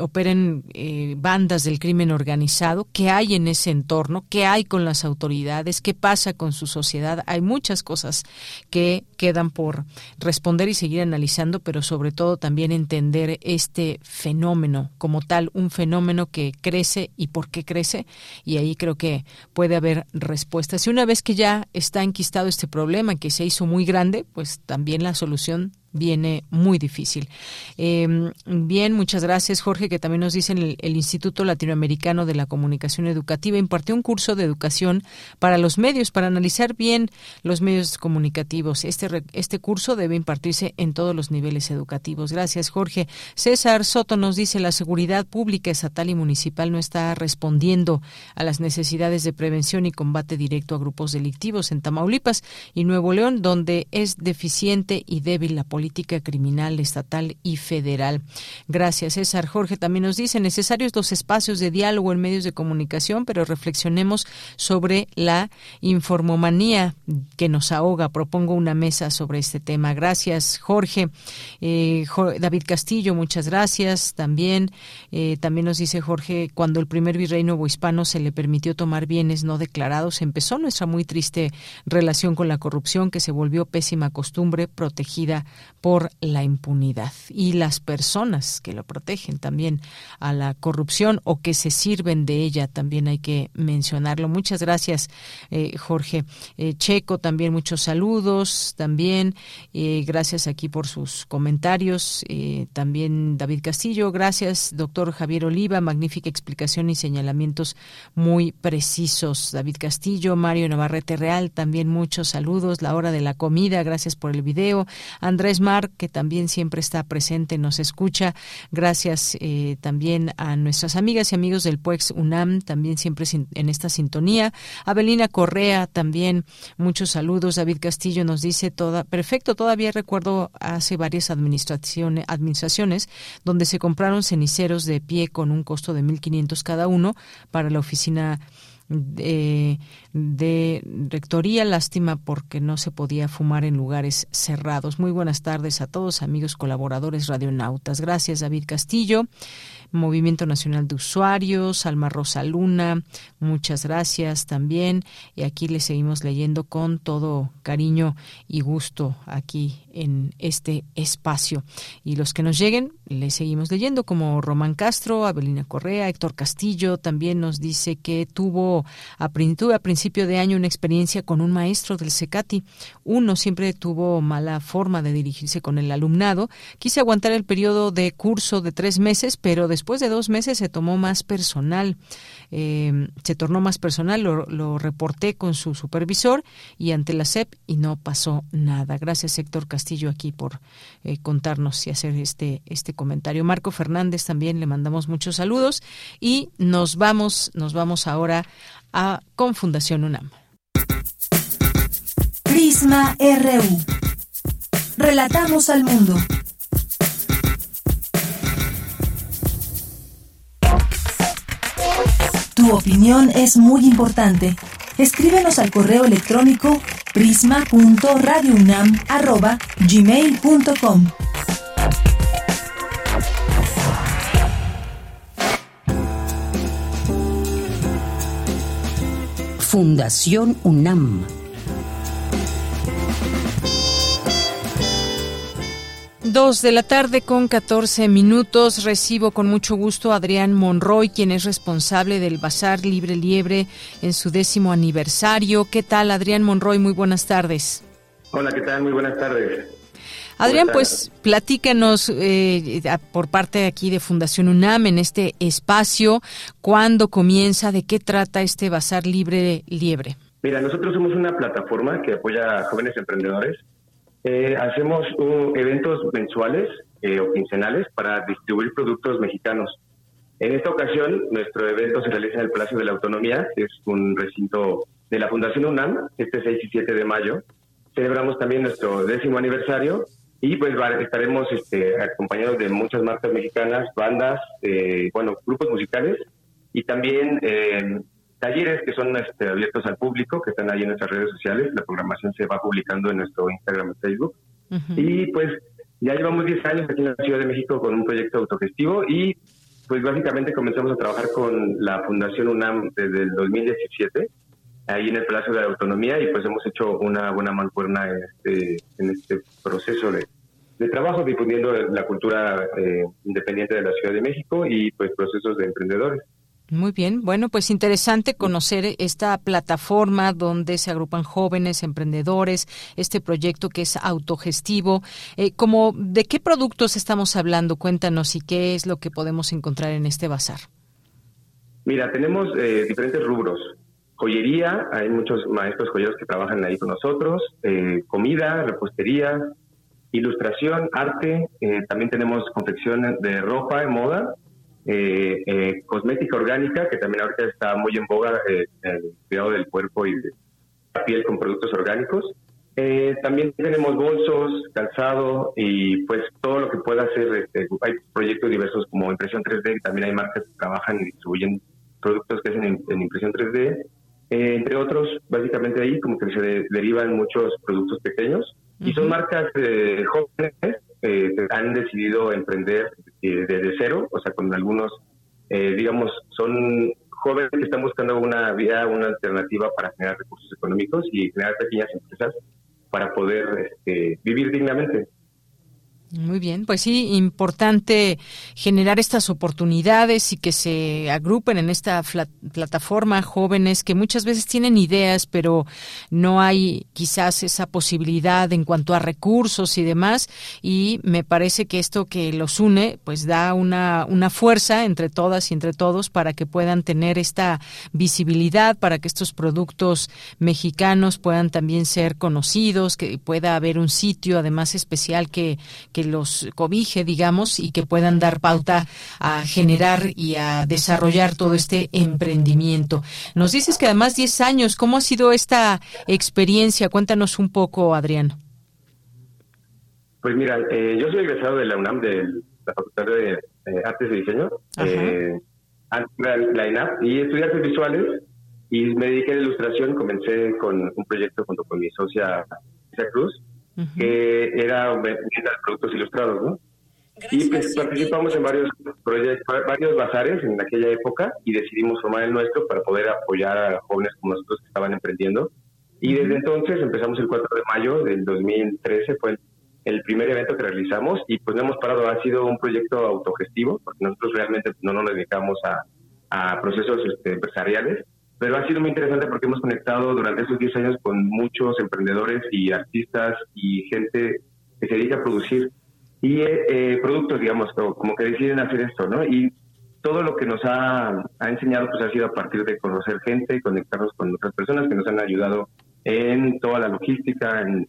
Speaker 1: operen eh, bandas del crimen organizado? ¿Qué hay en ese entorno? ¿Qué hay con las autoridades? ¿Qué pasa con su sociedad? Hay muchas cosas que quedan por responder y seguir analizando, pero sobre todo también entender este fenómeno como tal, un fenómeno que crece y por qué crece. Y ahí creo que puede haber respuestas. Y una vez que ya está enquistado este problema, que se hizo muy grande, pues también la solución viene muy difícil. Em, bien, muchas gracias, Jorge, que también nos dice el, el, Instituto Latinoamericano de la Comunicación Educativa impartió un curso de educación para los medios, para analizar bien los medios comunicativos. Este, este curso debe impartirse en todos los niveles educativos. Gracias, Jorge. César Soto nos dice la seguridad pública estatal y municipal no está respondiendo a las necesidades de prevención y combate directo a grupos delictivos en Tamaulipas y Nuevo León, donde es deficiente y débil la policía política criminal estatal y federal. Gracias, César. Jorge también nos dice, necesarios los espacios de diálogo en medios de comunicación, pero reflexionemos sobre la informomanía que nos ahoga. Propongo una mesa sobre este tema. Gracias, Jorge. Eh, David Castillo, muchas gracias. También, eh, también nos dice Jorge, cuando el primer virrey hispano se le permitió tomar bienes no declarados, empezó nuestra muy triste relación con la corrupción que se volvió pésima costumbre protegida por la impunidad. Y las personas que lo protegen también a la corrupción o que se sirven de ella, también hay que mencionarlo. Muchas gracias, eh, Jorge. Eh, Checo, también muchos saludos, también eh, gracias aquí por sus comentarios. también David Castillo, gracias, doctor Javier Oliva, magnífica explicación y señalamientos muy precisos. David Castillo, Mario Navarrete Real, también muchos saludos. La hora de la comida, gracias por el video. Andrés Mar, que también siempre está presente, nos escucha. Gracias también a nuestras amigas y amigos del PUEX UNAM, también siempre en esta sintonía. Abelina Correa, también muchos saludos. David Castillo nos dice toda, perfecto, todavía recuerdo hace varias administraciones, administraciones donde se compraron ceniceros de pie con un costo de 1.500 cada uno para la oficina de, de, rectoría. Lástima porque no se podía fumar en lugares cerrados. Muy buenas tardes a todos, amigos colaboradores radionautas. Gracias, David Castillo. Movimiento Nacional de Usuarios, Alma Rosa Luna, muchas gracias también. Y aquí le seguimos leyendo con todo cariño y gusto aquí en este espacio. Y los que nos lleguen, le seguimos leyendo como Román Castro, Abelina Correa, Héctor Castillo, también nos dice que tuvo a, tuve a principio de año una experiencia con un maestro del CECATI. Uno siempre tuvo mala forma de dirigirse con el alumnado. Quise aguantar el periodo de curso de tres meses, pero después de dos meses se tomó más personal, eh, se tornó más personal, lo, reporté con su supervisor y ante la SEP y no pasó nada. Gracias Héctor Castillo aquí por eh, contarnos y hacer este, este comentario. Marco Fernández también le mandamos muchos saludos y nos vamos, nos vamos ahora a con Fundación UNAM.
Speaker 3: Prisma RU. Relatamos al mundo. Tu opinión es muy importante. Escríbenos al correo electrónico prisma.radiounam@gmail.com.
Speaker 19: Fundación UNAM
Speaker 1: Dos de la tarde con 14 minutos. Recibo con mucho gusto a Adrián Monroy, quien es responsable del Bazar Libre Liebre en su décimo aniversario. ¿Qué tal, Adrián Monroy? Muy buenas tardes.
Speaker 20: Hola, ¿qué tal? Muy buenas tardes.
Speaker 1: Adrián, pues platícanos eh, por parte aquí de Fundación UNAM en este espacio, cuándo comienza, de qué trata este Bazar Libre Liebre.
Speaker 20: Mira, nosotros somos una plataforma que apoya a jóvenes emprendedores eh, hacemos eventos mensuales eh, o quincenales para distribuir productos mexicanos. En esta ocasión, nuestro evento se realiza en el Palacio de la Autonomía, que es un recinto de la Fundación UNAM, este 6 y 7 de mayo. Celebramos también nuestro décimo aniversario y pues estaremos este, acompañados de muchas marcas mexicanas, bandas, eh, bueno, grupos musicales y también eh, talleres que son este, abiertos al público, que están ahí en nuestras redes sociales. La programación se va publicando en nuestro Instagram y Facebook. Y pues ya llevamos 10 años aquí en la Ciudad de México con un proyecto autogestivo y pues básicamente comenzamos a trabajar con la Fundación UNAM desde el 2017, ahí en el Palacio de la Autonomía y pues hemos hecho una buena mancuerna en este, en este proceso de, de trabajo difundiendo la cultura eh, independiente de la Ciudad de México y pues procesos de emprendedores.
Speaker 1: Muy bien, bueno, pues interesante conocer esta plataforma donde se agrupan jóvenes, emprendedores, este proyecto que es autogestivo. Eh, como, ¿De qué productos estamos hablando? Cuéntanos y qué es lo que podemos encontrar en este bazar.
Speaker 20: Mira, tenemos eh, diferentes rubros. Joyería, hay muchos maestros joyeros que trabajan ahí con nosotros, eh, comida, repostería, ilustración, arte, también tenemos confección de ropa, de moda, eh, eh, cosmética orgánica, que también ahorita está muy en boga, eh, el cuidado del cuerpo y de la piel con productos orgánicos. Eh, también tenemos bolsos, calzado y pues todo lo que pueda hacer. Este, hay proyectos diversos como impresión 3D, también hay marcas que trabajan y distribuyen productos que hacen en, impresión 3D. Eh, entre otros, básicamente ahí como que se derivan muchos productos pequeños y son marcas eh, jóvenes que han decidido emprender desde cero, o sea, con algunos, digamos, son jóvenes que están buscando una vía, una alternativa para generar recursos económicos y generar pequeñas empresas para poder este, vivir dignamente.
Speaker 1: Muy bien, pues sí, importante generar estas oportunidades y que se agrupen en esta plataforma jóvenes que muchas veces tienen ideas, pero no hay quizás esa posibilidad en cuanto a recursos y demás. Y me parece que esto que los une, pues da una, una fuerza entre todas y entre todos para que puedan tener esta visibilidad, para que estos productos mexicanos puedan también ser conocidos, que pueda haber un sitio además especial que, que los cobije, digamos, y que puedan dar pauta a generar y a desarrollar todo este emprendimiento. Nos dices que además 10 años, ¿cómo ha sido esta experiencia? Cuéntanos un poco, Adrián.
Speaker 20: Pues mira, eh, yo soy egresado de la UNAM, de la Facultad de eh, Artes y Diseño, eh, la INAP, y estudié artes visuales y me dediqué a la ilustración. Comencé con un proyecto junto con mi socia Que era venta de productos ilustrados, ¿no? y pues participamos en varios proyectos, varios bazares en aquella época y decidimos formar el nuestro para poder apoyar a jóvenes como nosotros que estaban emprendiendo. Y desde entonces empezamos el 4 de mayo del 2013, fue el, primer evento que realizamos y pues no hemos parado, ha sido un proyecto autogestivo, porque nosotros realmente no nos dedicamos a, a procesos este, empresariales, pero ha sido muy interesante porque hemos conectado durante esos 10 años con muchos emprendedores y artistas y gente que se dedica a producir y eh, productos, digamos, como que deciden hacer esto, ¿no? Y todo lo que nos ha, ha, enseñado pues ha sido a partir de conocer gente, conectarnos con otras personas que nos han ayudado en toda la logística, en,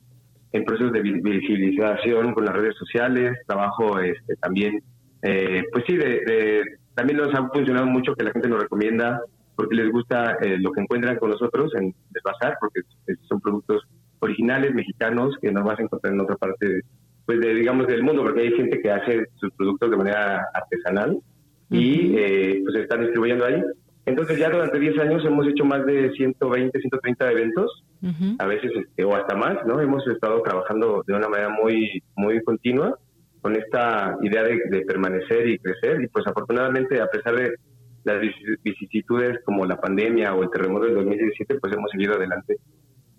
Speaker 20: en procesos de visibilización con las redes sociales, trabajo este, también, eh, pues sí, de, también nos ha funcionado mucho que la gente nos recomienda porque les gusta eh, lo que encuentran con nosotros en el bazar, porque son productos originales, mexicanos, que no vas a encontrar en otra parte, pues de, digamos, del mundo, porque hay gente que hace sus productos de manera artesanal y eh, pues están distribuyendo ahí. Entonces ya durante 10 años hemos hecho más de 120, 130 eventos, a veces este, o hasta más, ¿no? Hemos estado trabajando de una manera muy, muy continua con esta idea de, de permanecer y crecer y pues afortunadamente a pesar de las vicisitudes como la pandemia o el terremoto del 2017, pues hemos seguido adelante.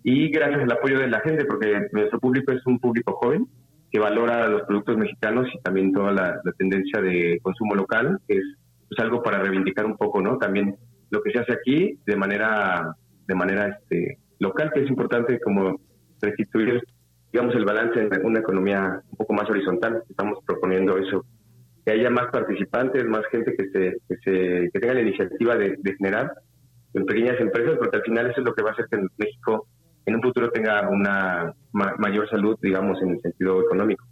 Speaker 20: Y gracias al apoyo de la gente, porque nuestro público es un público joven que valora los productos mexicanos y también toda la, tendencia de consumo local, que es pues, algo para reivindicar un poco, ¿no? También lo que se hace aquí de manera, de manera este, local, que es importante como restituir, digamos, el balance en una economía un poco más horizontal. Estamos proponiendo eso que haya más participantes, más gente que se, que, se, que tenga la iniciativa de, generar en pequeñas empresas, porque al final eso es lo que va a hacer que México en un futuro tenga una mayor salud, digamos, en el sentido económico.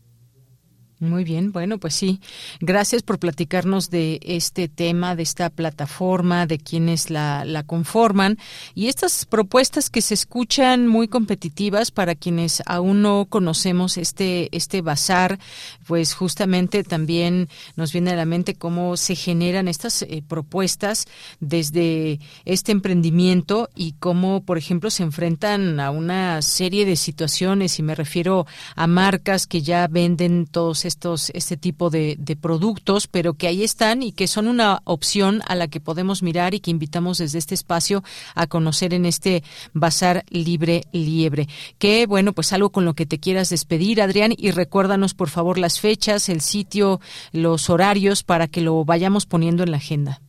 Speaker 1: Muy bien, bueno, pues sí. Gracias por platicarnos de este tema, de esta plataforma, de quienes la, la conforman y estas propuestas que se escuchan muy competitivas para quienes aún no conocemos este, este bazar, pues justamente también nos viene a la mente cómo se generan estas eh, propuestas desde este emprendimiento y cómo, por ejemplo, se enfrentan a una serie de situaciones y me refiero a marcas que ya venden todos estos, este tipo de, productos, pero que ahí están y que son una opción a la que podemos mirar y que invitamos desde este espacio a conocer en este Bazar Libre Liebre. Que bueno, pues algo con lo que te quieras despedir, Adrián, y recuérdanos por favor las fechas, el sitio, los horarios para que lo vayamos poniendo en la agenda.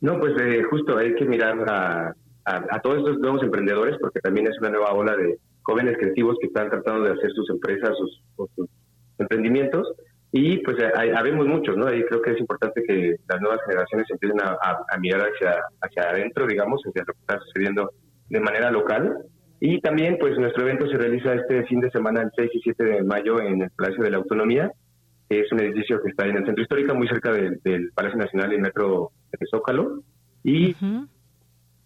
Speaker 20: No, pues eh, justo hay que mirar a, a, todos estos nuevos emprendedores porque también es una nueva ola de jóvenes creativos que están tratando de hacer sus empresas, sus emprendimientos y pues habemos muchos, ¿no? Y creo que es importante que las nuevas generaciones empiecen a, mirar hacia, hacia adentro, digamos, hacia lo que está sucediendo de manera local. Y también, pues nuestro evento se realiza este fin de semana, el 6 y 7 de mayo, en el Palacio de la Autonomía, que es un edificio que está en el centro histórico, muy cerca del, Palacio Nacional y Metro de Zócalo. Y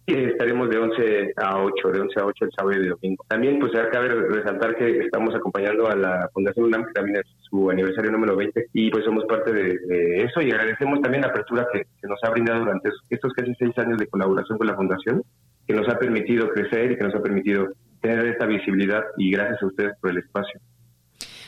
Speaker 20: estaremos de 11 a 8, de 11 a 8 el sábado y domingo. También pues cabe resaltar que estamos acompañando a la Fundación UNAM, que también es su aniversario número 20, y pues somos parte de, eso y agradecemos también la apertura que, que, nos ha brindado durante estos casi seis años de colaboración con la Fundación, que nos ha permitido crecer y que nos ha permitido tener esta visibilidad y gracias a ustedes por el espacio.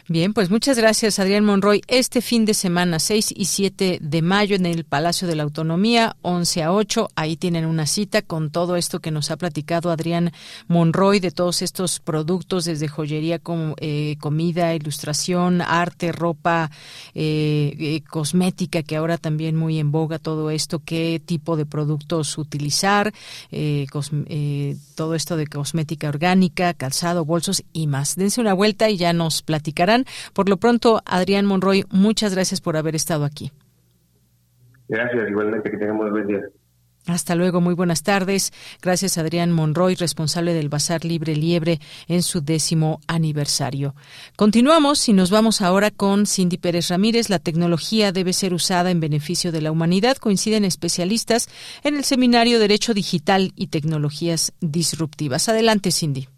Speaker 1: Bien, pues muchas gracias, Adrián Monroy. Este fin de semana, 6 y 7 de mayo, en el Palacio de la Autonomía, 11 a 8, ahí tienen una cita con todo esto que nos ha platicado Adrián Monroy, de todos estos productos, desde joyería, como, eh, comida, ilustración, arte, ropa, eh, eh, cosmética, que ahora también muy en boga todo esto, qué tipo de productos utilizar, todo esto de cosmética orgánica, calzado, bolsos y más. Dense una vuelta y ya nos platicarán por lo pronto, Adrián Monroy, muchas gracias por haber estado aquí.
Speaker 20: Gracias, igualmente, que tengamos buen día.
Speaker 1: Hasta luego, muy buenas tardes. Gracias Adrián Monroy, responsable del Bazar Libre Liebre en su décimo aniversario. Continuamos y nos vamos ahora con Cindy Pérez Ramírez. La tecnología debe ser usada en beneficio de la humanidad. Coinciden especialistas en el seminario Derecho Digital y Tecnologías Disruptivas. Adelante, Cindy.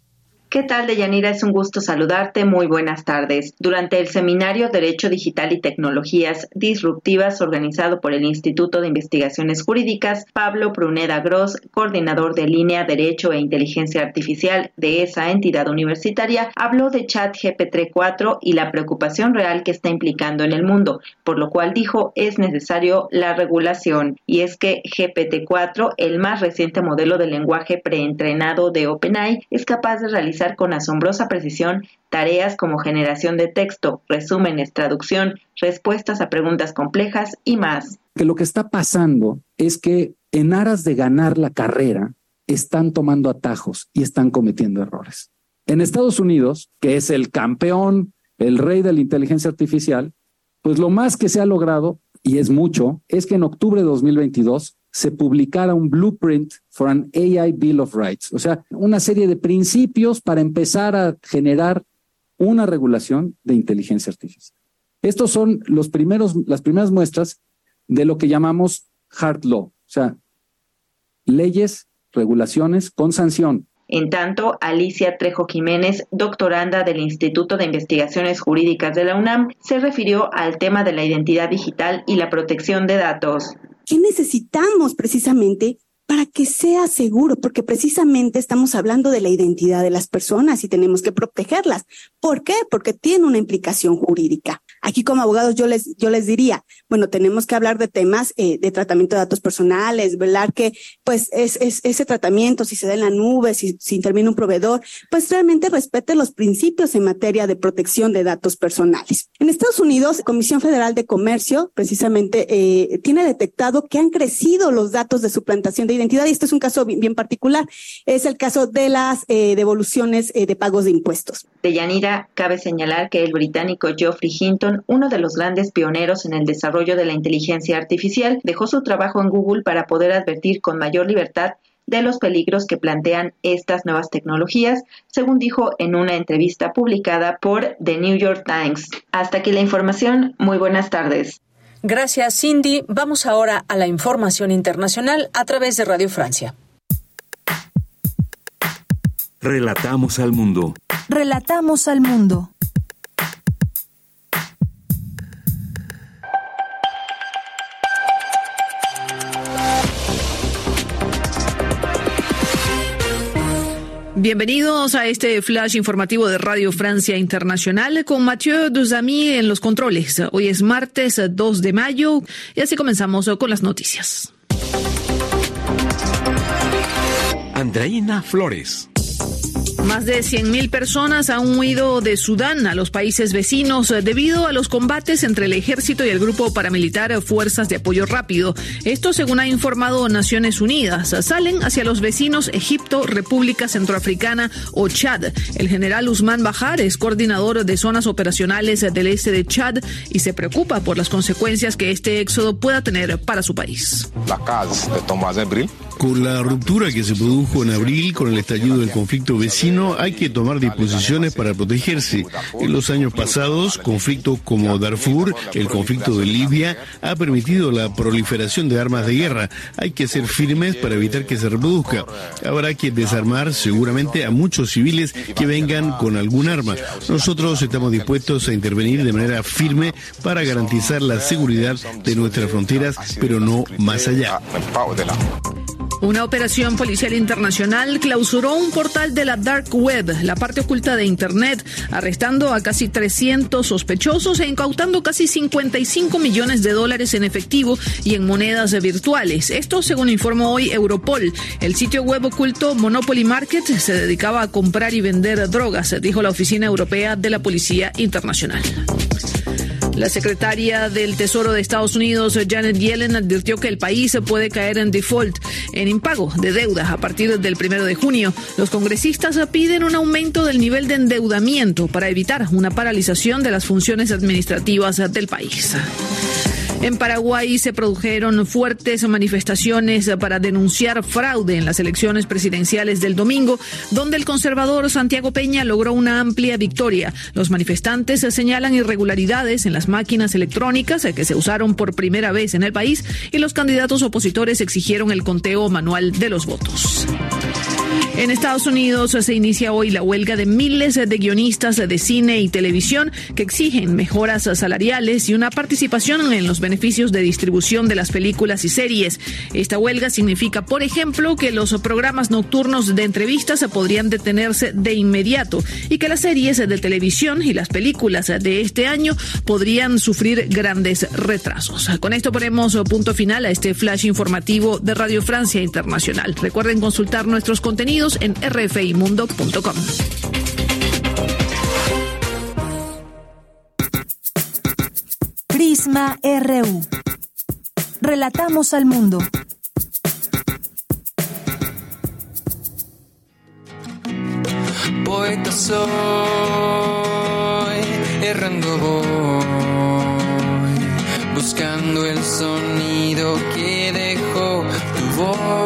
Speaker 21: ¿Qué tal, Deyanira? Es un gusto saludarte. Muy buenas tardes. Durante el seminario Derecho Digital y Tecnologías Disruptivas organizado por el Instituto de Investigaciones Jurídicas, Pablo Pruneda Gross, coordinador de línea Derecho e Inteligencia Artificial de esa entidad universitaria, habló de Chat GPT-4 y la preocupación real que está implicando en el mundo, por lo cual dijo es necesario la regulación. Y es que GPT-4, el más reciente modelo de lenguaje preentrenado de OpenAI, es capaz de realizar con asombrosa precisión tareas como generación de texto, resúmenes, traducción, respuestas a preguntas complejas y más.
Speaker 22: Que lo que está pasando es que en aras de ganar la carrera, están tomando atajos y están cometiendo errores. En Estados Unidos, que es el campeón, el rey de la inteligencia artificial, pues lo más que se ha logrado, y es mucho, es que en octubre de 2022 se publicara un blueprint for an AI Bill of Rights, o sea, una serie de principios para empezar a generar una regulación de inteligencia artificial. Estos son los primeros, las primeras muestras de lo que llamamos hard law, o sea, leyes, regulaciones con sanción.
Speaker 21: En tanto, Alicia Trejo Jiménez, doctoranda del Instituto de Investigaciones Jurídicas de la UNAM, se refirió al tema de la identidad digital y la protección de datos.
Speaker 23: ¿Qué necesitamos precisamente para que sea seguro? Porque precisamente estamos hablando de la identidad de las personas y tenemos que protegerlas. ¿Por qué? Porque tiene una implicación jurídica. Aquí como abogados yo les, yo les diría, bueno, tenemos que hablar de temas eh, de tratamiento de datos personales, velar que pues es, es, ese tratamiento, si se da en la nube, si, interviene un proveedor, pues realmente respete los principios en materia de protección de datos personales. En Estados Unidos, Comisión Federal de Comercio precisamente eh, tiene detectado que han crecido los datos de suplantación de identidad y este es un caso bien, particular. Es el caso de las eh, devoluciones eh, de pagos de impuestos.
Speaker 21: De Yanira, cabe señalar que el británico Geoffrey Hinton uno de los grandes pioneros en el desarrollo de la inteligencia artificial, dejó su trabajo en Google para poder advertir con mayor libertad de los peligros que plantean estas nuevas tecnologías, según dijo en una entrevista publicada por The New York Times. Hasta aquí la información. Muy buenas tardes.
Speaker 1: Gracias, Cindy. Vamos ahora a la información internacional a través de Radio Francia.
Speaker 2: Relatamos al mundo.
Speaker 3: Relatamos al mundo.
Speaker 24: Bienvenidos a este flash informativo de Radio Francia Internacional con Mathieu Duzamy en los controles. Hoy es martes 2 de mayo y así comenzamos con las noticias.
Speaker 2: Andreina Flores.
Speaker 24: Más de 100.000 personas han huido de Sudán a los países vecinos debido a los combates entre el ejército y el grupo paramilitar Fuerzas de Apoyo Rápido. Esto según ha informado Naciones Unidas. Salen hacia los vecinos Egipto, República Centroafricana o Chad. El general Usman Bajar es coordinador de zonas operacionales del este de Chad y se preocupa por las consecuencias que este éxodo pueda tener para su país.
Speaker 25: La casa de Tomás
Speaker 23: Con la ruptura que se produjo en abril con el estallido del conflicto vecino, hay que tomar disposiciones para protegerse. En los años pasados, conflictos como Darfur, el conflicto de Libia, ha permitido la proliferación de armas de guerra. Hay que ser firmes para evitar que se reproduzca. Habrá que desarmar seguramente a muchos civiles que vengan con algún arma. Nosotros estamos dispuestos a intervenir de manera firme para garantizar la seguridad de nuestras fronteras, pero no más allá.
Speaker 24: Una operación policial internacional clausuró un portal de la Dark Web, la parte oculta de Internet, arrestando a casi 300 sospechosos e incautando casi 55 millones de dólares en efectivo y en monedas virtuales. Esto según informó hoy Europol. El sitio web oculto Monopoly Market se dedicaba a comprar y vender drogas, dijo la Oficina Europea de la Policía Internacional. La secretaria del Tesoro de Estados Unidos, Janet Yellen, advirtió que el país puede caer en default, en impago de deuda a partir del primero de junio. Los congresistas piden un aumento del nivel de endeudamiento para evitar una paralización de las funciones administrativas del país. En Paraguay se produjeron fuertes manifestaciones para denunciar fraude en las elecciones presidenciales del domingo, donde el conservador Santiago Peña logró una amplia victoria. Los manifestantes señalan irregularidades en las máquinas electrónicas que se usaron por primera vez en el país y los candidatos opositores exigieron el conteo manual de los votos. En Estados Unidos se inicia hoy la huelga de miles de guionistas de cine y televisión que exigen mejoras salariales y una participación en los beneficios de distribución de las películas y series. Esta huelga significa, por ejemplo, que los programas nocturnos de entrevistas podrían detenerse de inmediato y que las series de televisión y las películas de este año podrían sufrir grandes retrasos. Con esto ponemos punto final a este flash informativo de Radio Francia Internacional. Recuerden consultar nuestros contenidos en rfimundo.com.
Speaker 3: Prisma RU. Relatamos al mundo.
Speaker 26: Poeta soy, errando voy, buscando el sonido que dejó tu voz,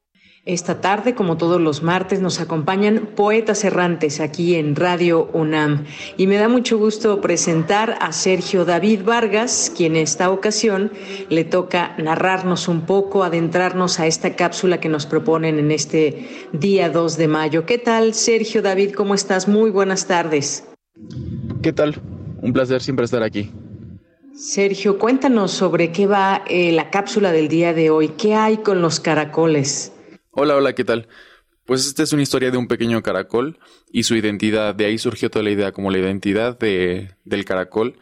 Speaker 1: Esta tarde, como todos los martes, nos acompañan poetas errantes aquí en Radio UNAM. Y me da mucho gusto presentar a Sergio David Vargas, quien en esta ocasión le toca narrarnos un poco, adentrarnos a esta cápsula que nos proponen en este día 2 de mayo. ¿Qué tal, Sergio David? ¿Cómo estás? Muy buenas tardes.
Speaker 27: ¿Qué tal? Un placer siempre estar aquí.
Speaker 1: Sergio, cuéntanos sobre qué va eh, la cápsula del día de hoy. ¿Qué hay con los caracoles?
Speaker 27: Hola, hola, ¿qué tal? Pues esta es una historia de un pequeño caracol y su identidad. De ahí surgió toda la idea como la identidad de, del caracol,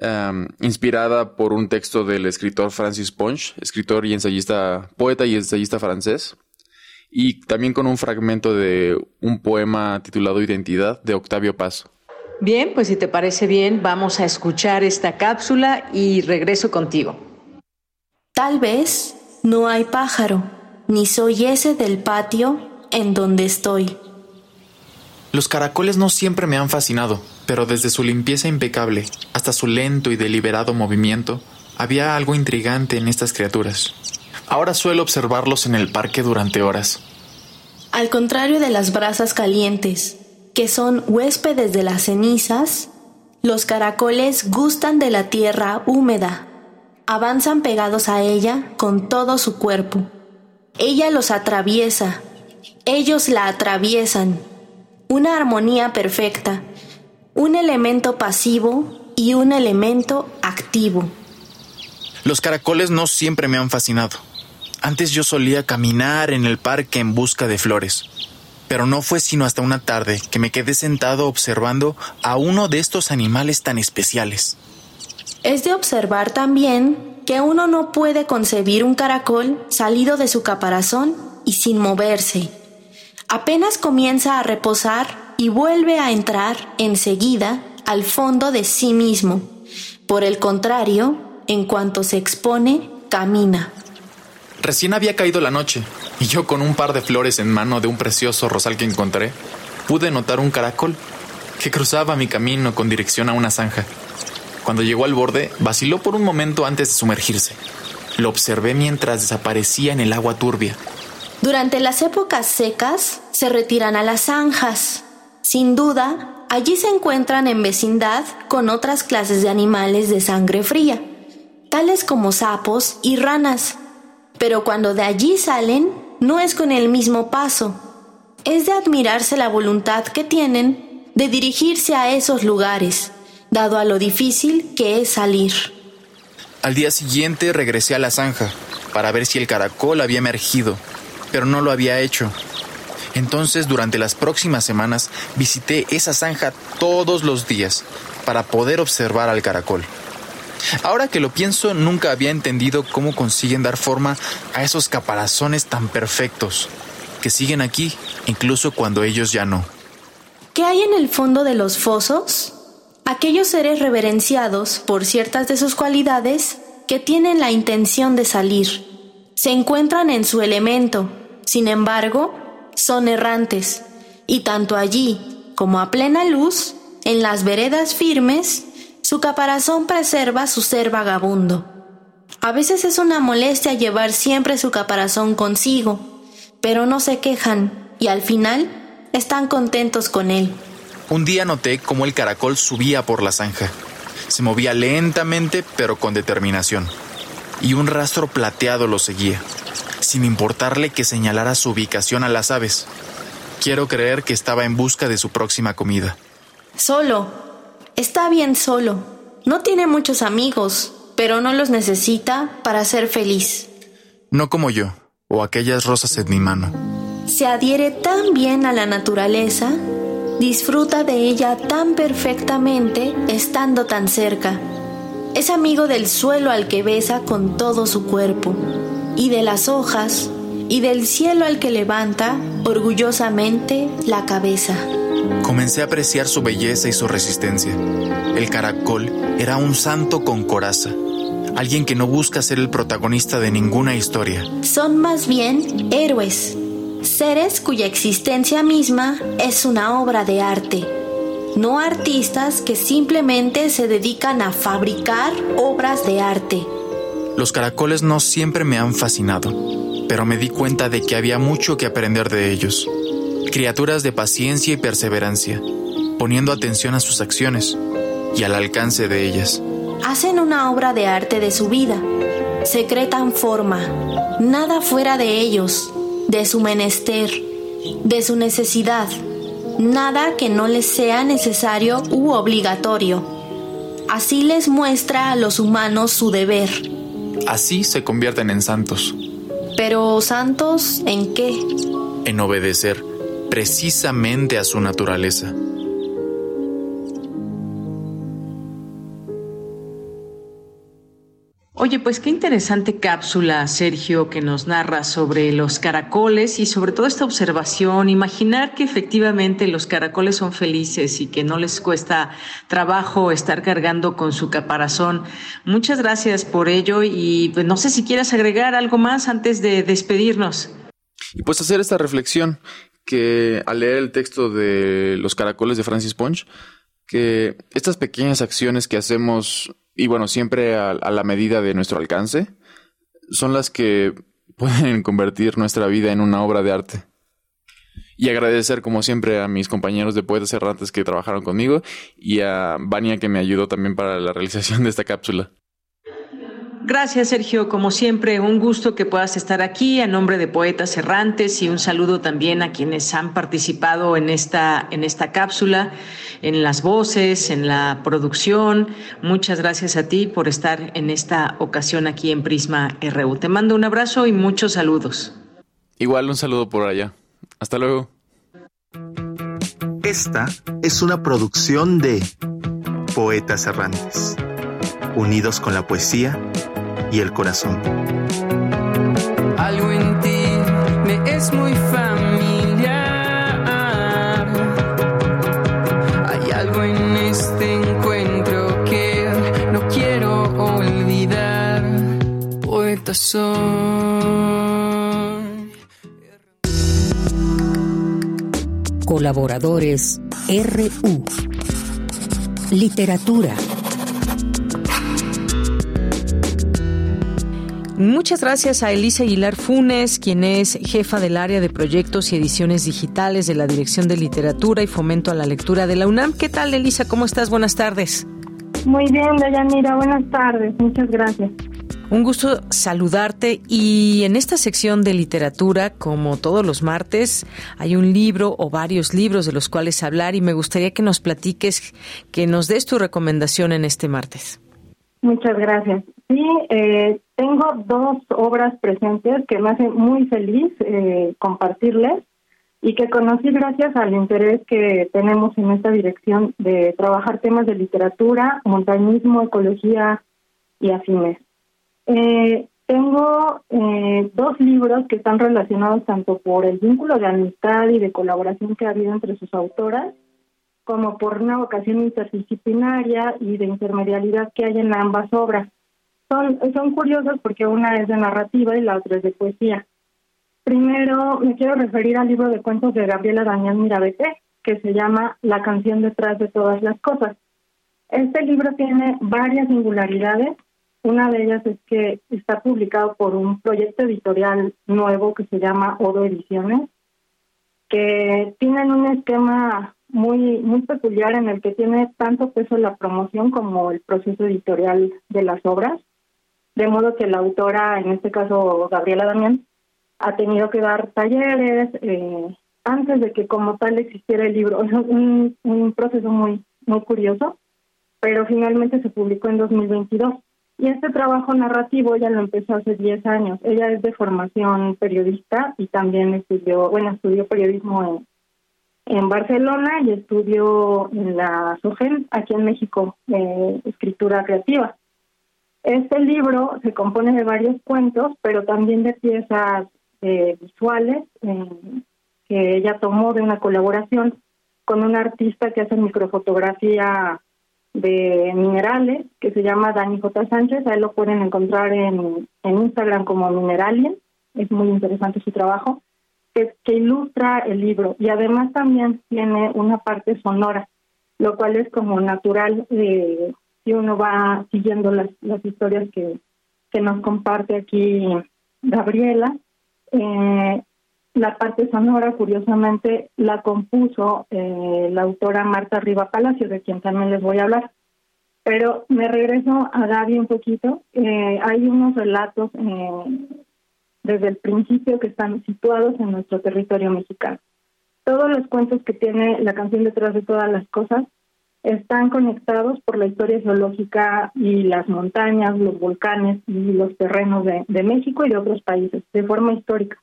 Speaker 27: um, inspirada por un texto del escritor Francis Ponch, escritor y ensayista, poeta y ensayista francés, y también con un fragmento de un poema titulado Identidad de Octavio Paz.
Speaker 1: Bien, pues si te parece bien, vamos a escuchar esta cápsula y regreso contigo.
Speaker 28: Tal vez no hay pájaro ni soy ese del patio en donde estoy.
Speaker 29: Los caracoles no siempre me han fascinado, pero desde su limpieza impecable hasta su lento y deliberado movimiento, había algo intrigante en estas criaturas. Ahora suelo observarlos en el parque durante horas.
Speaker 28: Al contrario de las brasas calientes, que son huéspedes de las cenizas, los caracoles gustan de la tierra húmeda. Avanzan pegados a ella con todo su cuerpo. Ella los atraviesa, ellos la atraviesan. Una armonía perfecta, un elemento pasivo y un elemento activo.
Speaker 29: Los caracoles no siempre me han fascinado. Antes yo solía caminar en el parque en busca de flores, pero no fue sino hasta una tarde que me quedé sentado observando a uno de estos animales tan especiales.
Speaker 28: Es de observar también que uno no puede concebir un caracol salido de su caparazón y sin moverse. Apenas comienza a reposar y vuelve a entrar enseguida al fondo de sí mismo. Por el contrario, en cuanto se expone, camina.
Speaker 29: Recién había caído la noche, y yo con un par de flores en mano de un precioso rosal que encontré, pude notar un caracol que cruzaba mi camino con dirección a una zanja. Cuando llegó al borde, vaciló por un momento antes de sumergirse. Lo observé mientras desaparecía en el agua turbia.
Speaker 28: Durante las épocas secas se retiran a las zanjas. Sin duda, allí se encuentran en vecindad con otras clases de animales de sangre fría, tales como sapos y ranas. Pero cuando de allí salen, no es con el mismo paso. Es de admirarse la voluntad que tienen de dirigirse a esos lugares, dado a lo difícil que es salir.
Speaker 29: Al día siguiente regresé a la zanja para ver si el caracol había emergido, pero no lo había hecho. Entonces, durante las próximas semanas, visité esa zanja todos los días para poder observar al caracol. Ahora que lo pienso, nunca había entendido cómo consiguen dar forma a esos caparazones tan perfectos, que siguen aquí incluso cuando ellos ya no.
Speaker 28: ¿Qué hay en el fondo de los fosos? Aquellos seres reverenciados por ciertas de sus cualidades que tienen la intención de salir. Se encuentran en su elemento, sin embargo, son errantes, y tanto allí como a plena luz, en las veredas firmes, su caparazón preserva su ser vagabundo. A veces es una molestia llevar siempre su caparazón consigo, pero no se quejan y al final están contentos con él.
Speaker 29: Un día noté cómo el caracol subía por la zanja. Se movía lentamente pero con determinación, y un rastro plateado lo seguía, sin importarle que señalara su ubicación a las aves. Quiero creer que estaba en busca de su próxima comida.
Speaker 28: Solo. Está bien solo. No tiene muchos amigos, pero no los necesita para ser feliz.
Speaker 29: No como yo, o aquellas rosas en mi mano.
Speaker 28: Se adhiere tan bien a la naturaleza disfruta de ella tan perfectamente estando tan cerca. Es amigo del suelo al que besa con todo su cuerpo, y de las hojas, y del cielo al que levanta orgullosamente la cabeza.
Speaker 29: Comencé a apreciar su belleza y su resistencia. El caracol era un santo con coraza, alguien que no busca ser el protagonista de ninguna historia.
Speaker 28: Son más bien héroes, seres cuya existencia misma es una obra de arte, no artistas que simplemente se dedican a fabricar obras de arte.
Speaker 29: Los caracoles no siempre me han fascinado, pero me di cuenta de que había mucho que aprender de ellos. Criaturas de paciencia y perseverancia, poniendo atención a sus acciones y al alcance de ellas.
Speaker 28: Hacen una obra de arte de su vida, secretan forma, nada fuera de ellos, de su menester, de su necesidad, nada que no les sea necesario u obligatorio. Así les muestra a los humanos su deber.
Speaker 29: Así se convierten en santos.
Speaker 28: Pero santos en qué?
Speaker 29: En obedecer precisamente a su naturaleza.
Speaker 25: Oye, pues qué interesante cápsula, Sergio, que nos narra sobre los caracoles y sobre todo esta observación, imaginar que efectivamente los caracoles son felices y que no les cuesta trabajo estar cargando con su caparazón. Muchas gracias por ello y pues no sé si quieras agregar algo más antes de despedirnos.
Speaker 27: Y pues hacer esta reflexión que al leer el texto de Los caracoles de Francis Ponch, que estas pequeñas acciones que hacemos y bueno, siempre a, la medida de nuestro alcance, son las que pueden convertir nuestra vida en una obra de arte. Y agradecer, como siempre, a mis compañeros de Poetas Errantes que trabajaron conmigo y a Vania que me ayudó también para la realización de esta cápsula.
Speaker 25: Gracias, Sergio. Como siempre, un gusto que puedas estar aquí a nombre de Poetas Errantes y un saludo también a quienes han participado en esta, en esta cápsula, en las voces, en la producción. Muchas gracias a ti por estar en esta ocasión aquí en Prisma RU. Te mando un abrazo y muchos saludos.
Speaker 27: Igual un saludo por allá. Hasta luego.
Speaker 30: Esta es una producción de Poetas Errantes, unidos con la poesía y el corazón.
Speaker 31: Algo en ti me es muy familiar. Hay algo en este encuentro que no quiero olvidar. Poeta soy.
Speaker 19: Colaboradores RU. Literatura.
Speaker 1: Muchas gracias a Elisa Aguilar Funes, quien es jefa del área de proyectos y ediciones digitales de la Dirección de Literatura y Fomento a la Lectura de la UNAM. ¿Qué tal, Elisa? ¿Cómo estás? Buenas tardes.
Speaker 32: Muy bien, Dayanira. Buenas tardes. Muchas gracias.
Speaker 1: Un gusto saludarte y en esta sección de literatura, como todos los martes, hay un libro o varios libros de los cuales hablar y me gustaría que nos platiques, que nos des tu recomendación en este martes.
Speaker 32: Muchas gracias. Sí, eh, tengo dos obras presentes que me hacen muy feliz eh, compartirles y que conocí gracias al interés que tenemos en esta dirección de trabajar temas de literatura, montañismo, ecología y afines. Eh, tengo dos libros que están relacionados tanto por el vínculo de amistad y de colaboración que ha habido entre sus autoras, como por una vocación interdisciplinaria y de intermedialidad que hay en ambas obras. Son, son curiosos porque una es de narrativa y la otra es de poesía. Primero me quiero referir al libro de cuentos de Gabriela Daniel Mirabete, que se llama La canción detrás de todas las cosas. Este libro tiene varias singularidades. Una de ellas es que está publicado por un proyecto editorial nuevo que se llama Odo Ediciones, que tienen un esquema muy muy peculiar en el que tiene tanto peso la promoción como el proceso editorial de las obras, de modo que la autora, en este caso Gabriela Damián, ha tenido que dar talleres eh, antes de que como tal existiera el libro. Un, un proceso muy, muy curioso, pero finalmente se publicó en 2022. Y este trabajo narrativo ya lo empezó hace 10 años. Ella es de formación periodista y también estudió, bueno, estudió periodismo en, en Barcelona y estudió en la SOGEN, aquí en México, eh, escritura creativa. Este libro se compone de varios cuentos, pero también de piezas eh, visuales eh, que ella tomó de una colaboración con un artista que hace microfotografía de minerales que se llama Dani J. Sánchez. Ahí lo pueden encontrar en, en Instagram como Mineralien. Es muy interesante su trabajo. Que, que ilustra el libro y además también tiene una parte sonora, lo cual es como natural eh, si uno va siguiendo las, las historias que, que nos comparte aquí Gabriela. Eh, la parte sonora, curiosamente, la compuso eh, la autora Marta Riva Palacio, de quien también les voy a hablar. Pero me regreso a Gaby un poquito. Eh, hay unos relatos eh, desde el principio que están situados en nuestro territorio mexicano. Todos los cuentos que tiene la canción detrás de todas las cosas están conectados por la historia geológica y las montañas, los volcanes y los terrenos de, México y de otros países, de forma histórica.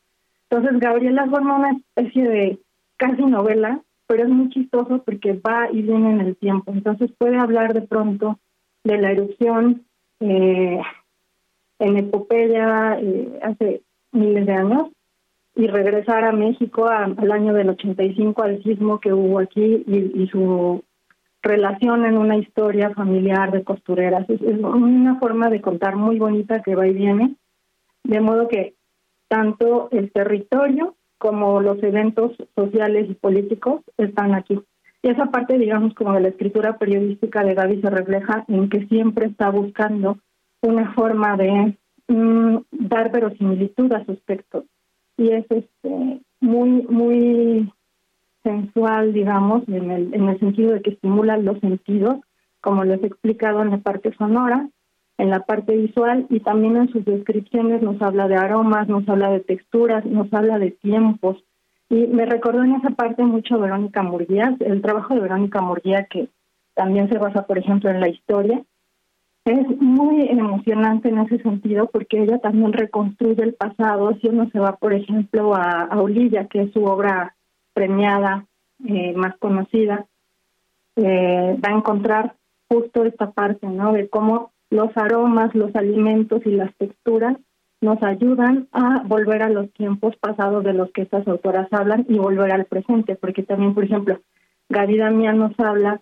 Speaker 32: Entonces, Gabriela forma una especie de casi novela, pero es muy chistoso porque va y viene en el tiempo. Entonces, puede hablar de pronto de la erupción eh, en Epopeya eh, hace miles de años y regresar a México al año del 85 al sismo que hubo aquí y su relación en una historia familiar de costureras. Es, es, una forma de contar muy bonita que va y viene, de modo que tanto el territorio como los eventos sociales y políticos están aquí. Y esa parte, digamos, como de la escritura periodística de Gaby se refleja en que siempre está buscando una forma de mm, dar verosimilitud a sus textos. Y es este, muy, muy sensual, digamos, en el, en el sentido de que estimula los sentidos, como les he explicado en la parte sonora, en la parte visual y también en sus descripciones nos habla de aromas, nos habla de texturas, nos habla de tiempos. Y me recordó en esa parte mucho Verónica Murguía, el trabajo de Verónica Murguía que también se basa, por ejemplo, en la historia. Es muy emocionante en ese sentido porque ella también reconstruye el pasado. Si uno se va, por ejemplo, a, a Olilla, que es su obra premiada eh, más conocida, eh, va a encontrar justo esta parte, ¿no? De cómo los aromas, los alimentos y las texturas nos ayudan a volver a los tiempos pasados de los que estas autoras hablan y volver al presente, porque también, por ejemplo, Gaby Damián nos habla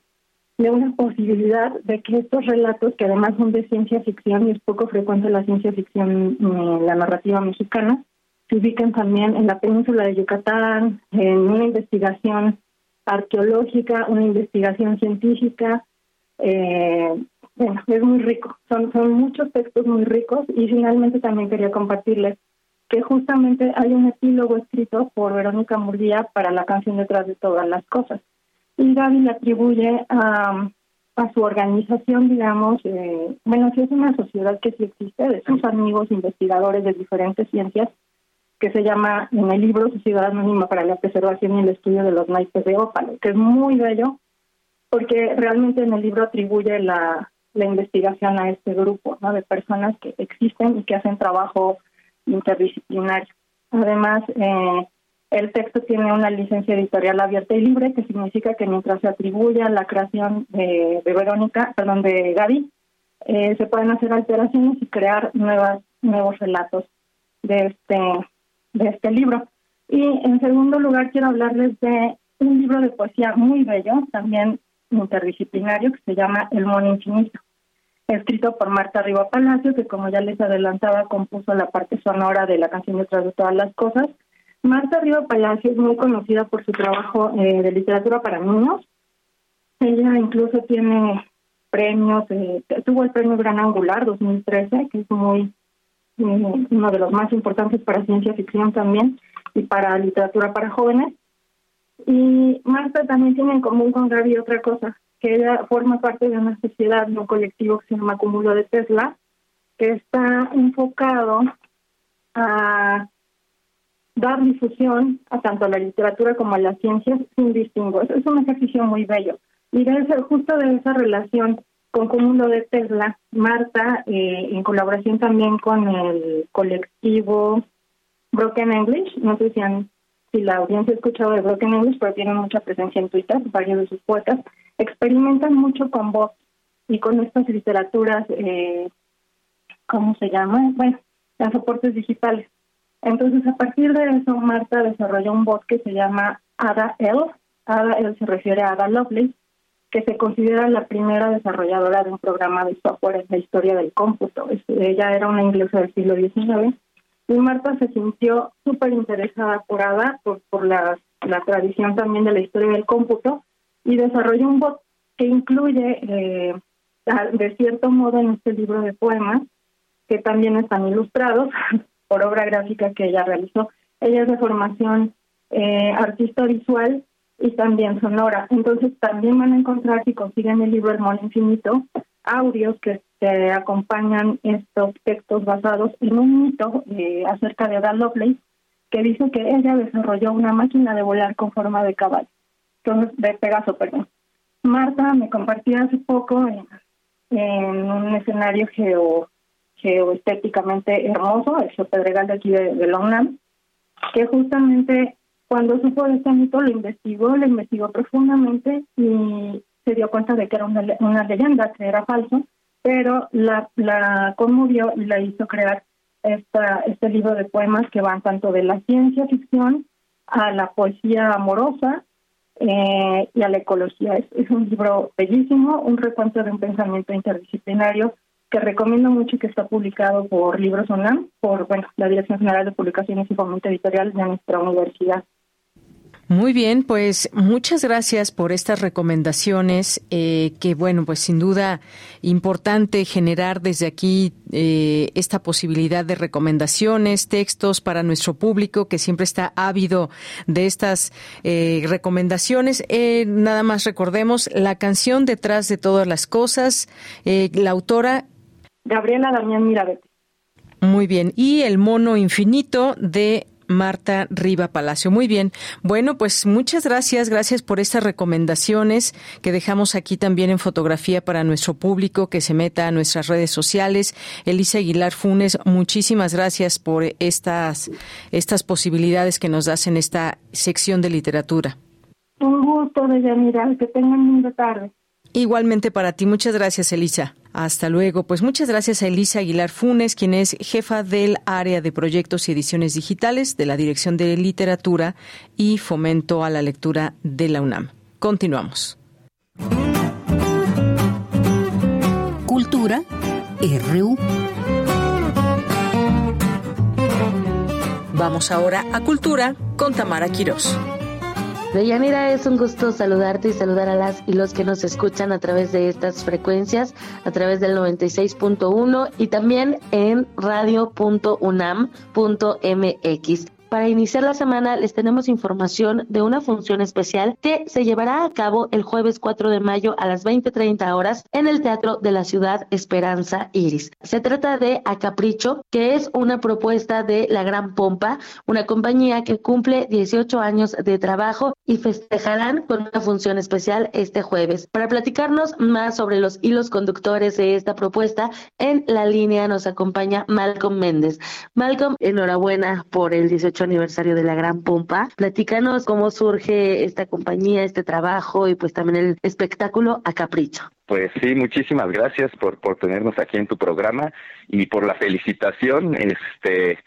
Speaker 32: de una posibilidad de que estos relatos, que además son de ciencia ficción, y es poco frecuente la ciencia ficción en la narrativa mexicana, se ubiquen también en la península de Yucatán, en una investigación arqueológica, una investigación científica. Eh, bueno, es muy rico. Son, son muchos textos muy ricos y finalmente también quería compartirles que justamente hay un epílogo escrito por Verónica Murguía para la canción Detrás de todas las cosas. Y Gaby le atribuye a, a su organización, digamos, eh, bueno, si es una sociedad que sí existe, de sus amigos investigadores de diferentes ciencias, que se llama en el libro Sociedad Anónima para la Preservación y el Estudio de los Naipes de Ópalo, que es muy bello, porque realmente en el libro atribuye la, la investigación a este grupo de personas que existen y que hacen trabajo interdisciplinario. Además, eh, el texto tiene una licencia editorial abierta y libre, que significa que mientras se atribuya la creación de, Verónica, perdón, de Gaby, eh, se pueden hacer alteraciones y crear nuevas, nuevos relatos de este, de este libro. Y en segundo lugar, quiero hablarles de un libro de poesía muy bello, también interdisciplinario, que se llama El Mono Infinito escrito por Marta Riva Palacio, que como ya les adelantaba, compuso la parte sonora de la canción Detrás de todas las cosas. Marta Riva Palacio es muy conocida por su trabajo eh, de literatura para niños. Ella incluso tiene premios, eh, tuvo el premio Gran Angular 2013, que es muy uno de los más importantes para ciencia ficción también y para literatura para jóvenes. Y Marta también tiene en común con Gaby otra cosa, que ella forma parte de una sociedad, de un colectivo que se llama Cúmulo de Tesla, que está enfocado a dar difusión a tanto a la literatura como a las ciencias sin distingo. Es un ejercicio muy bello. Y de justo de esa relación con de Tesla, Marta, eh, en colaboración también con el colectivo Broken English, no sé si, han, si la audiencia ha escuchado de Broken English, pero tienen mucha presencia en Twitter, varios de sus poetas, experimentan mucho con voz y con estas literaturas, eh, ¿cómo se llama? Bueno, las soportes digitales. Entonces, a partir de eso, Marta desarrolló un bot que se llama Ada L. Ada L se refiere a Ada Lovelace, que se considera la primera desarrolladora de un programa de software en la historia del cómputo. Ella era una inglesa del siglo XIX y Marta se sintió súper interesada por por, por la, la tradición también de la historia del cómputo, y desarrolló un bot que incluye, eh, de cierto modo, en este libro de poemas, que también están ilustrados por obra gráfica que ella realizó. Ella es de formación eh, artista visual y también sonora. Entonces también van a encontrar, si consiguen el libro El Mono Infinito, audios que, acompañan estos textos basados en un mito eh, acerca de Ada Lovelace, que dice que ella desarrolló una máquina de volar con forma de caballo de Pegaso, perdón. Marta me compartía hace poco en, un escenario geo, geoestéticamente hermoso, el Pedregal de aquí de, UNAM, que justamente cuando supo de este mito lo investigó, lo investigó profundamente y se dio cuenta de que era una, una leyenda, que era falso, pero la, la conmovió y la hizo crear esta, este libro de poemas que van tanto de la ciencia ficción a la poesía amorosa eh, y a la ecología. Es, un libro bellísimo, un recuento de un pensamiento interdisciplinario que recomiendo mucho que está publicado por Libros UNAM, por bueno, la Dirección General de Publicaciones y Fomento Editorial de nuestra universidad.
Speaker 1: Muy bien, pues muchas gracias por estas recomendaciones, eh, que bueno, pues sin duda importante generar desde aquí eh, esta posibilidad de recomendaciones, textos para nuestro público que siempre está ávido de estas eh, recomendaciones. nada más recordemos la canción detrás de todas las cosas, la autora
Speaker 32: Gabriela Damián Mirabete.
Speaker 1: Muy bien, y el mono infinito de Marta Riva Palacio. Muy bien. Bueno, pues muchas gracias. Gracias por estas recomendaciones que dejamos aquí también en fotografía para nuestro público que se meta a nuestras redes sociales. Elisa Aguilar Funes, muchísimas gracias por estas, estas posibilidades que nos das en esta sección de literatura.
Speaker 32: Un gusto, mirar Que tengan linda tarde.
Speaker 1: Igualmente para ti. Muchas gracias, Elisa. Hasta luego. Pues muchas gracias a Elisa Aguilar Funes, quien es jefa del área de proyectos y ediciones digitales de la Dirección de Literatura y Fomento a la Lectura de la UNAM. Continuamos.
Speaker 19: Cultura RU.
Speaker 1: Vamos ahora a Cultura con Tamara Quirós.
Speaker 33: Deyanira, es un gusto saludarte y saludar a las y los que nos escuchan a través de estas frecuencias, a través del 96.1 y también en radio.unam.mx. Para iniciar la semana les tenemos información de una función especial que se llevará a cabo el jueves 4 de mayo a las 20:30 horas en el Teatro de la Ciudad Esperanza Iris. Se trata de A Capricho, que es una propuesta de La Gran Pompa, una compañía que cumple 18 años de trabajo y festejarán con una función especial este jueves. Para platicarnos más sobre los hilos conductores de esta propuesta, en la línea nos acompaña Malcolm Méndez. Malcolm, enhorabuena por el 18 aniversario de la Gran Pompa. Platícanos cómo surge esta compañía, este trabajo y pues también el espectáculo a capricho.
Speaker 34: Pues sí, muchísimas gracias por, por tenernos aquí en tu programa y por la felicitación. Este,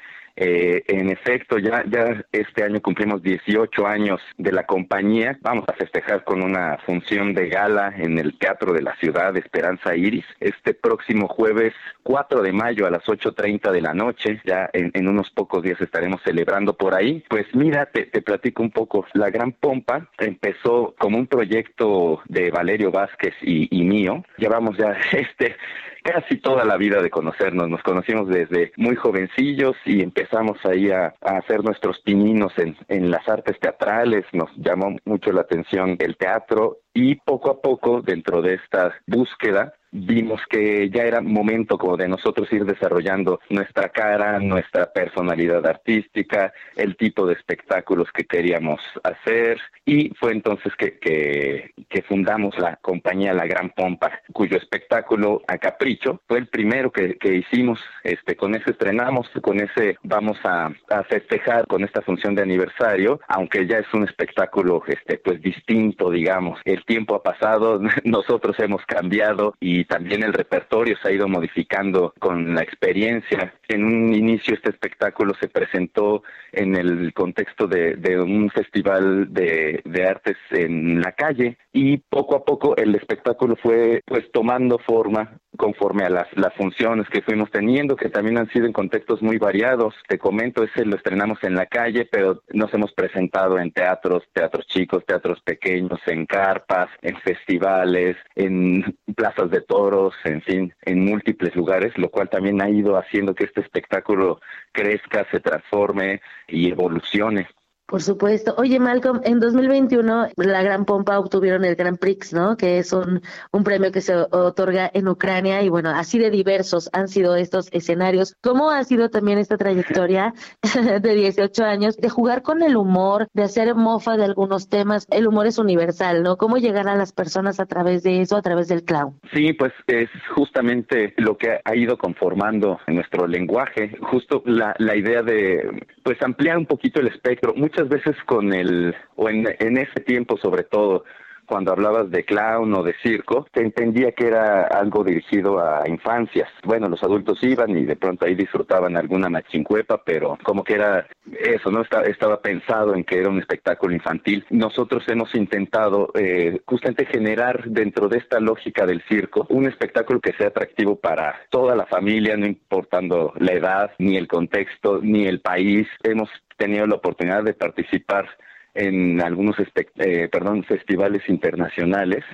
Speaker 34: eh, en efecto, ya, ya este año cumplimos 18 años de la compañía. Vamos a festejar con una función de gala en el Teatro de la Ciudad Esperanza Iris este próximo jueves 4 de mayo a las 8.30 de la noche. Ya en, unos pocos días estaremos celebrando por ahí. Pues mira, te, te platico un poco. La Gran Pompa empezó como un proyecto de Valerio Vázquez y, y mío. Llevamos ya este casi toda la vida de conocernos. Nos conocimos desde muy jovencillos y empezamos ahí a, hacer nuestros pininos en, en las artes teatrales. Nos llamó mucho la atención el teatro y poco a poco dentro de esta búsqueda vimos que ya era momento como de nosotros ir desarrollando nuestra cara, nuestra personalidad artística, el tipo de espectáculos que queríamos hacer. Y fue entonces que, que, fundamos la compañía La Gran Pompa, cuyo espectáculo a capricho fue el primero que, que hicimos, este, con ese estrenamos, con ese vamos a, a, festejar con esta función de aniversario, aunque ya es un espectáculo este, pues distinto, digamos, el tiempo ha pasado, nosotros hemos cambiado y también el repertorio se ha ido modificando con la experiencia. En un inicio este espectáculo se presentó en el contexto de, un festival de, artes en la calle y poco a poco el espectáculo fue pues tomando forma conforme a las, las funciones que fuimos teniendo, que también han sido en contextos muy variados. Te comento, ese lo estrenamos en la calle, pero nos hemos presentado en teatros, teatros chicos, teatros pequeños, en carpas, en festivales, en plazas de toros, en fin, en múltiples lugares, lo cual también ha ido haciendo que este espectáculo crezca, se transforme y evolucione.
Speaker 33: Por supuesto. Oye, Malcolm, en 2021 la Gran Pompa obtuvieron el Grand Prix, ¿no? Que es un, un premio que se otorga en Ucrania y bueno, así de diversos han sido estos escenarios. ¿Cómo ha sido también esta trayectoria de 18 años de jugar con el humor, de hacer mofa de algunos temas? El humor es universal, ¿no? ¿Cómo llegar a las personas a través de eso, a través del clown?
Speaker 34: Sí, pues es justamente lo que ha ido conformando nuestro lenguaje, justo la, la idea de pues ampliar un poquito el espectro. Muchas veces con el, o en, en ese tiempo sobre todo, cuando hablabas de clown o de circo, te entendía que era algo dirigido a infancias. Bueno, los adultos iban y de pronto ahí disfrutaban alguna machincuepa, pero como que era eso, ¿no? Estaba, estaba pensado en que era un espectáculo infantil. Nosotros hemos intentado eh, justamente generar dentro de esta lógica del circo un espectáculo que sea atractivo para toda la familia, no importando la edad, ni el contexto, ni el país. Hemos tenido la oportunidad de participar en algunos eh, perdón, festivales internacionales.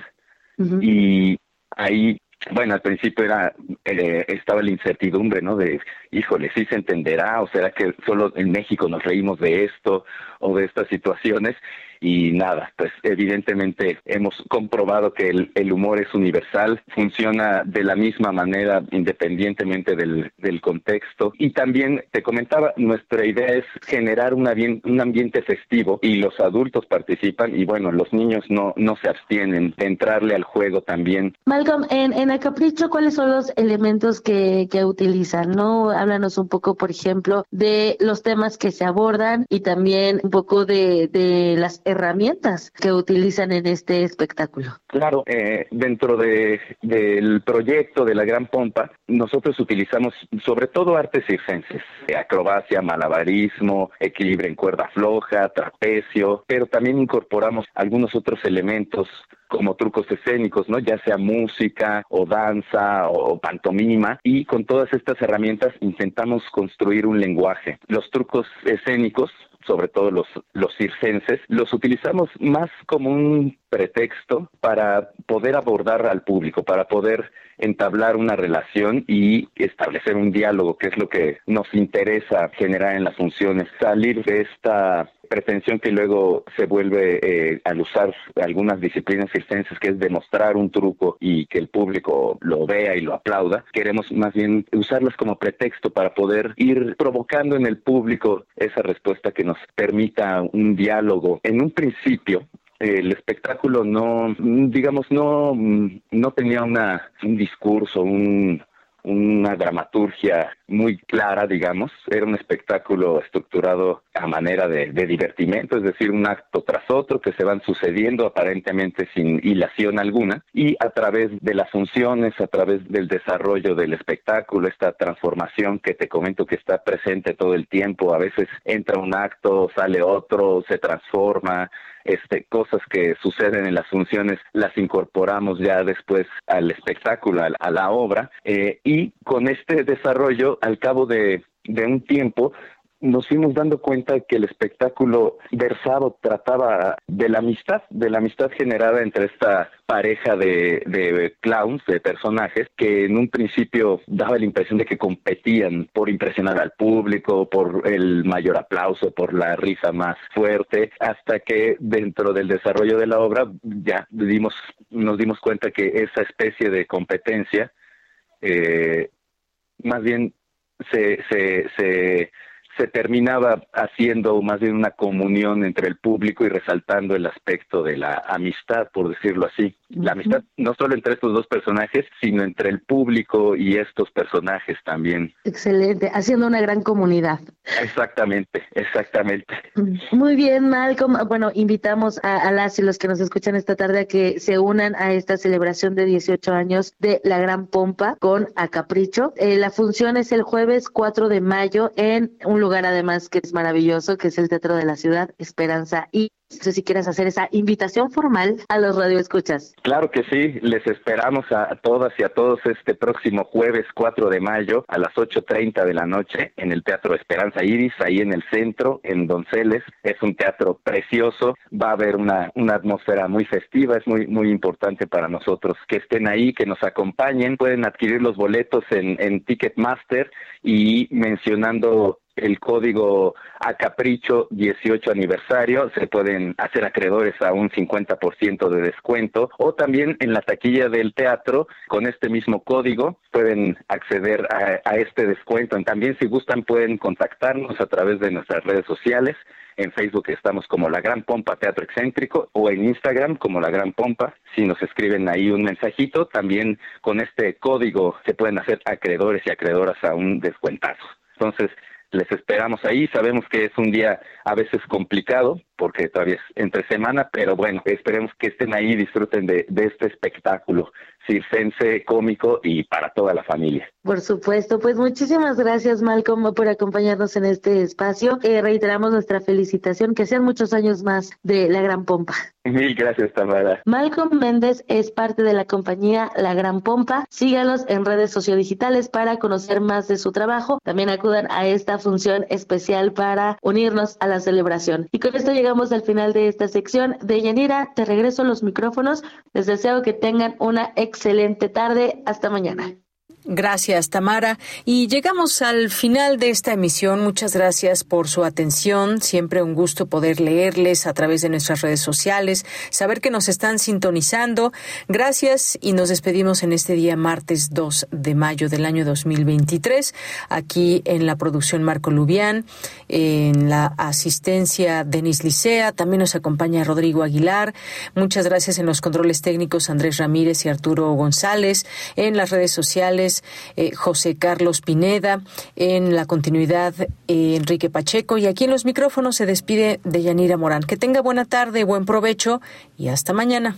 Speaker 34: Y ahí bueno, al principio era eh, estaba la incertidumbre, ¿no? De, híjole, sí se entenderá, o será que solo en México nos reímos de esto o de estas situaciones y nada, pues evidentemente hemos comprobado que el, humor es universal, funciona de la misma manera independientemente del, del contexto y también te comentaba, nuestra idea es generar un ambiente festivo y los adultos participan y bueno, los niños no, no se abstienen de entrarle al juego también.
Speaker 33: Malcolm, en, en el capricho, ¿cuáles son los elementos que, que utilizan? ¿No? Háblanos un poco, por ejemplo, de los temas que se abordan y también un poco de, de las herramientas que utilizan en este espectáculo.
Speaker 34: Claro, eh, dentro de, del proyecto de la Gran Pompa, nosotros utilizamos sobre todo artes circenses, acrobacia, malabarismo, equilibrio en cuerda floja, trapecio, pero también incorporamos algunos otros elementos como trucos escénicos, ¿no? Ya sea música o danza o pantomima y con todas estas herramientas intentamos construir un lenguaje. Los trucos escénicos sobre todo los, los circenses, los utilizamos más como un pretexto para poder abordar al público, para poder entablar una relación y establecer un diálogo, que es lo que nos interesa generar en las funciones, salir de esta pretensión que luego se vuelve eh, al usar algunas disciplinas circenses, que es demostrar un truco y que el público lo vea y lo aplauda. Queremos más bien usarlas como pretexto para poder ir provocando en el público esa respuesta que nos permita un diálogo. En un principio, el espectáculo no, digamos, no, no tenía una, un discurso, un, una dramaturgia muy clara, digamos. Era un espectáculo estructurado a manera de, divertimento, es decir, un acto tras otro que se van sucediendo aparentemente sin hilación alguna y a través de las funciones, a través del desarrollo del espectáculo, esta transformación que te comento que está presente todo el tiempo, a veces entra un acto, sale otro, se transforma, este, cosas que suceden en las funciones las incorporamos ya después al espectáculo, a, la obra, eh, y con este desarrollo, al cabo de, de un tiempo, nos fuimos dando cuenta que el espectáculo versado trataba de la amistad, de la amistad generada entre esta pareja de, clowns, de personajes, que en un principio daba la impresión de que competían por impresionar al público, por el mayor aplauso, por la risa más fuerte, hasta que dentro del desarrollo de la obra ya dimos, nos dimos cuenta que esa especie de competencia eh, más bien se, se, se se terminaba haciendo más bien una comunión entre el público y resaltando el aspecto de la amistad, por decirlo así. La amistad no solo entre estos dos personajes, sino entre el público y estos personajes también.
Speaker 33: Excelente, haciendo una gran comunidad.
Speaker 34: Exactamente, exactamente.
Speaker 33: Muy bien, Malcolm. Bueno, invitamos a, las y los que nos escuchan esta tarde a que se unan a esta celebración de 18 años de La Gran Pompa con A Capricho. Eh, la función es el jueves 4 de mayo en un lugar además que es maravilloso, que es el Teatro de la Ciudad, Esperanza y no sé si quieres hacer esa invitación formal a los radioescuchas.
Speaker 34: Claro que sí, les esperamos a todas y a todos este próximo jueves 4 de mayo a las 8.30 de la noche en el Teatro Esperanza Iris, ahí en el centro, en Donceles. Es un teatro precioso, va a haber una, una atmósfera muy festiva, es muy, muy importante para nosotros que estén ahí, que nos acompañen. Pueden adquirir los boletos en Ticketmaster y mencionando el código a capricho 18 aniversario, se pueden hacer acreedores a un 50% de descuento o también en la taquilla del teatro con este mismo código pueden acceder a, este descuento. También si gustan pueden contactarnos a través de nuestras redes sociales. En Facebook estamos como La Gran Pompa Teatro Excéntrico o en Instagram como La Gran Pompa. Si nos escriben ahí un mensajito, también con este código se pueden hacer acreedores y acreedoras a un descuentazo. Entonces, les esperamos ahí. Sabemos que es un día a veces complicado porque todavía es entre semana, pero bueno, esperemos que estén ahí y disfruten de, de este espectáculo circense, cómico y para toda la familia.
Speaker 33: Por supuesto, pues muchísimas gracias Malcolm por acompañarnos en este espacio. Eh, reiteramos nuestra felicitación, que sean muchos años más de La Gran Pompa.
Speaker 34: Mil gracias, Tamara.
Speaker 33: Malcolm Méndez es parte de la compañía La Gran Pompa. Sígalos en redes sociodigitales para conocer más de su trabajo. También acudan a esta función especial para unirnos a la celebración. Y con esto llegamos al final de esta sección. De Yanira, te regreso los micrófonos. Les deseo que tengan una excelente tarde. Hasta mañana.
Speaker 1: Gracias, Tamara. Y llegamos al final de esta emisión. Muchas gracias por su atención. Siempre un gusto poder leerles a través de nuestras redes sociales, saber que nos están sintonizando. Gracias y nos despedimos en este día martes 2 de mayo del año 2023. Aquí en la producción Marco Lubián, en la asistencia Denis Licea, también nos acompaña Rodrigo Aguilar. Muchas gracias en los controles técnicos Andrés Ramírez y Arturo González, en las redes sociales eh, José Carlos Pineda, en la continuidad eh, Enrique Pacheco y aquí en los micrófonos se despide de Yanira Morán. Que tenga buena tarde, buen provecho y hasta mañana.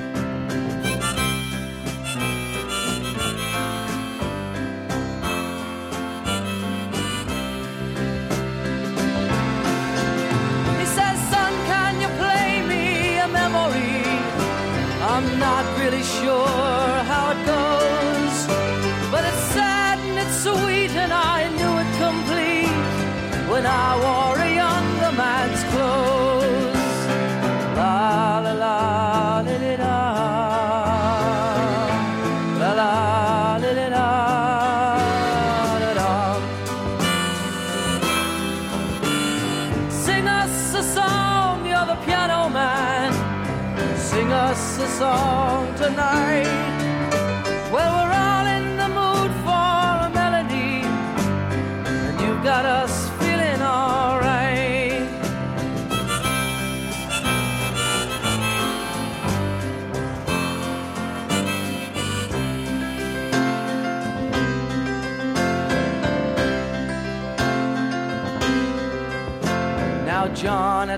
Speaker 35: I'm not really sure how it goes, but it's sad and it's sweet, and I knew it complete when I wore a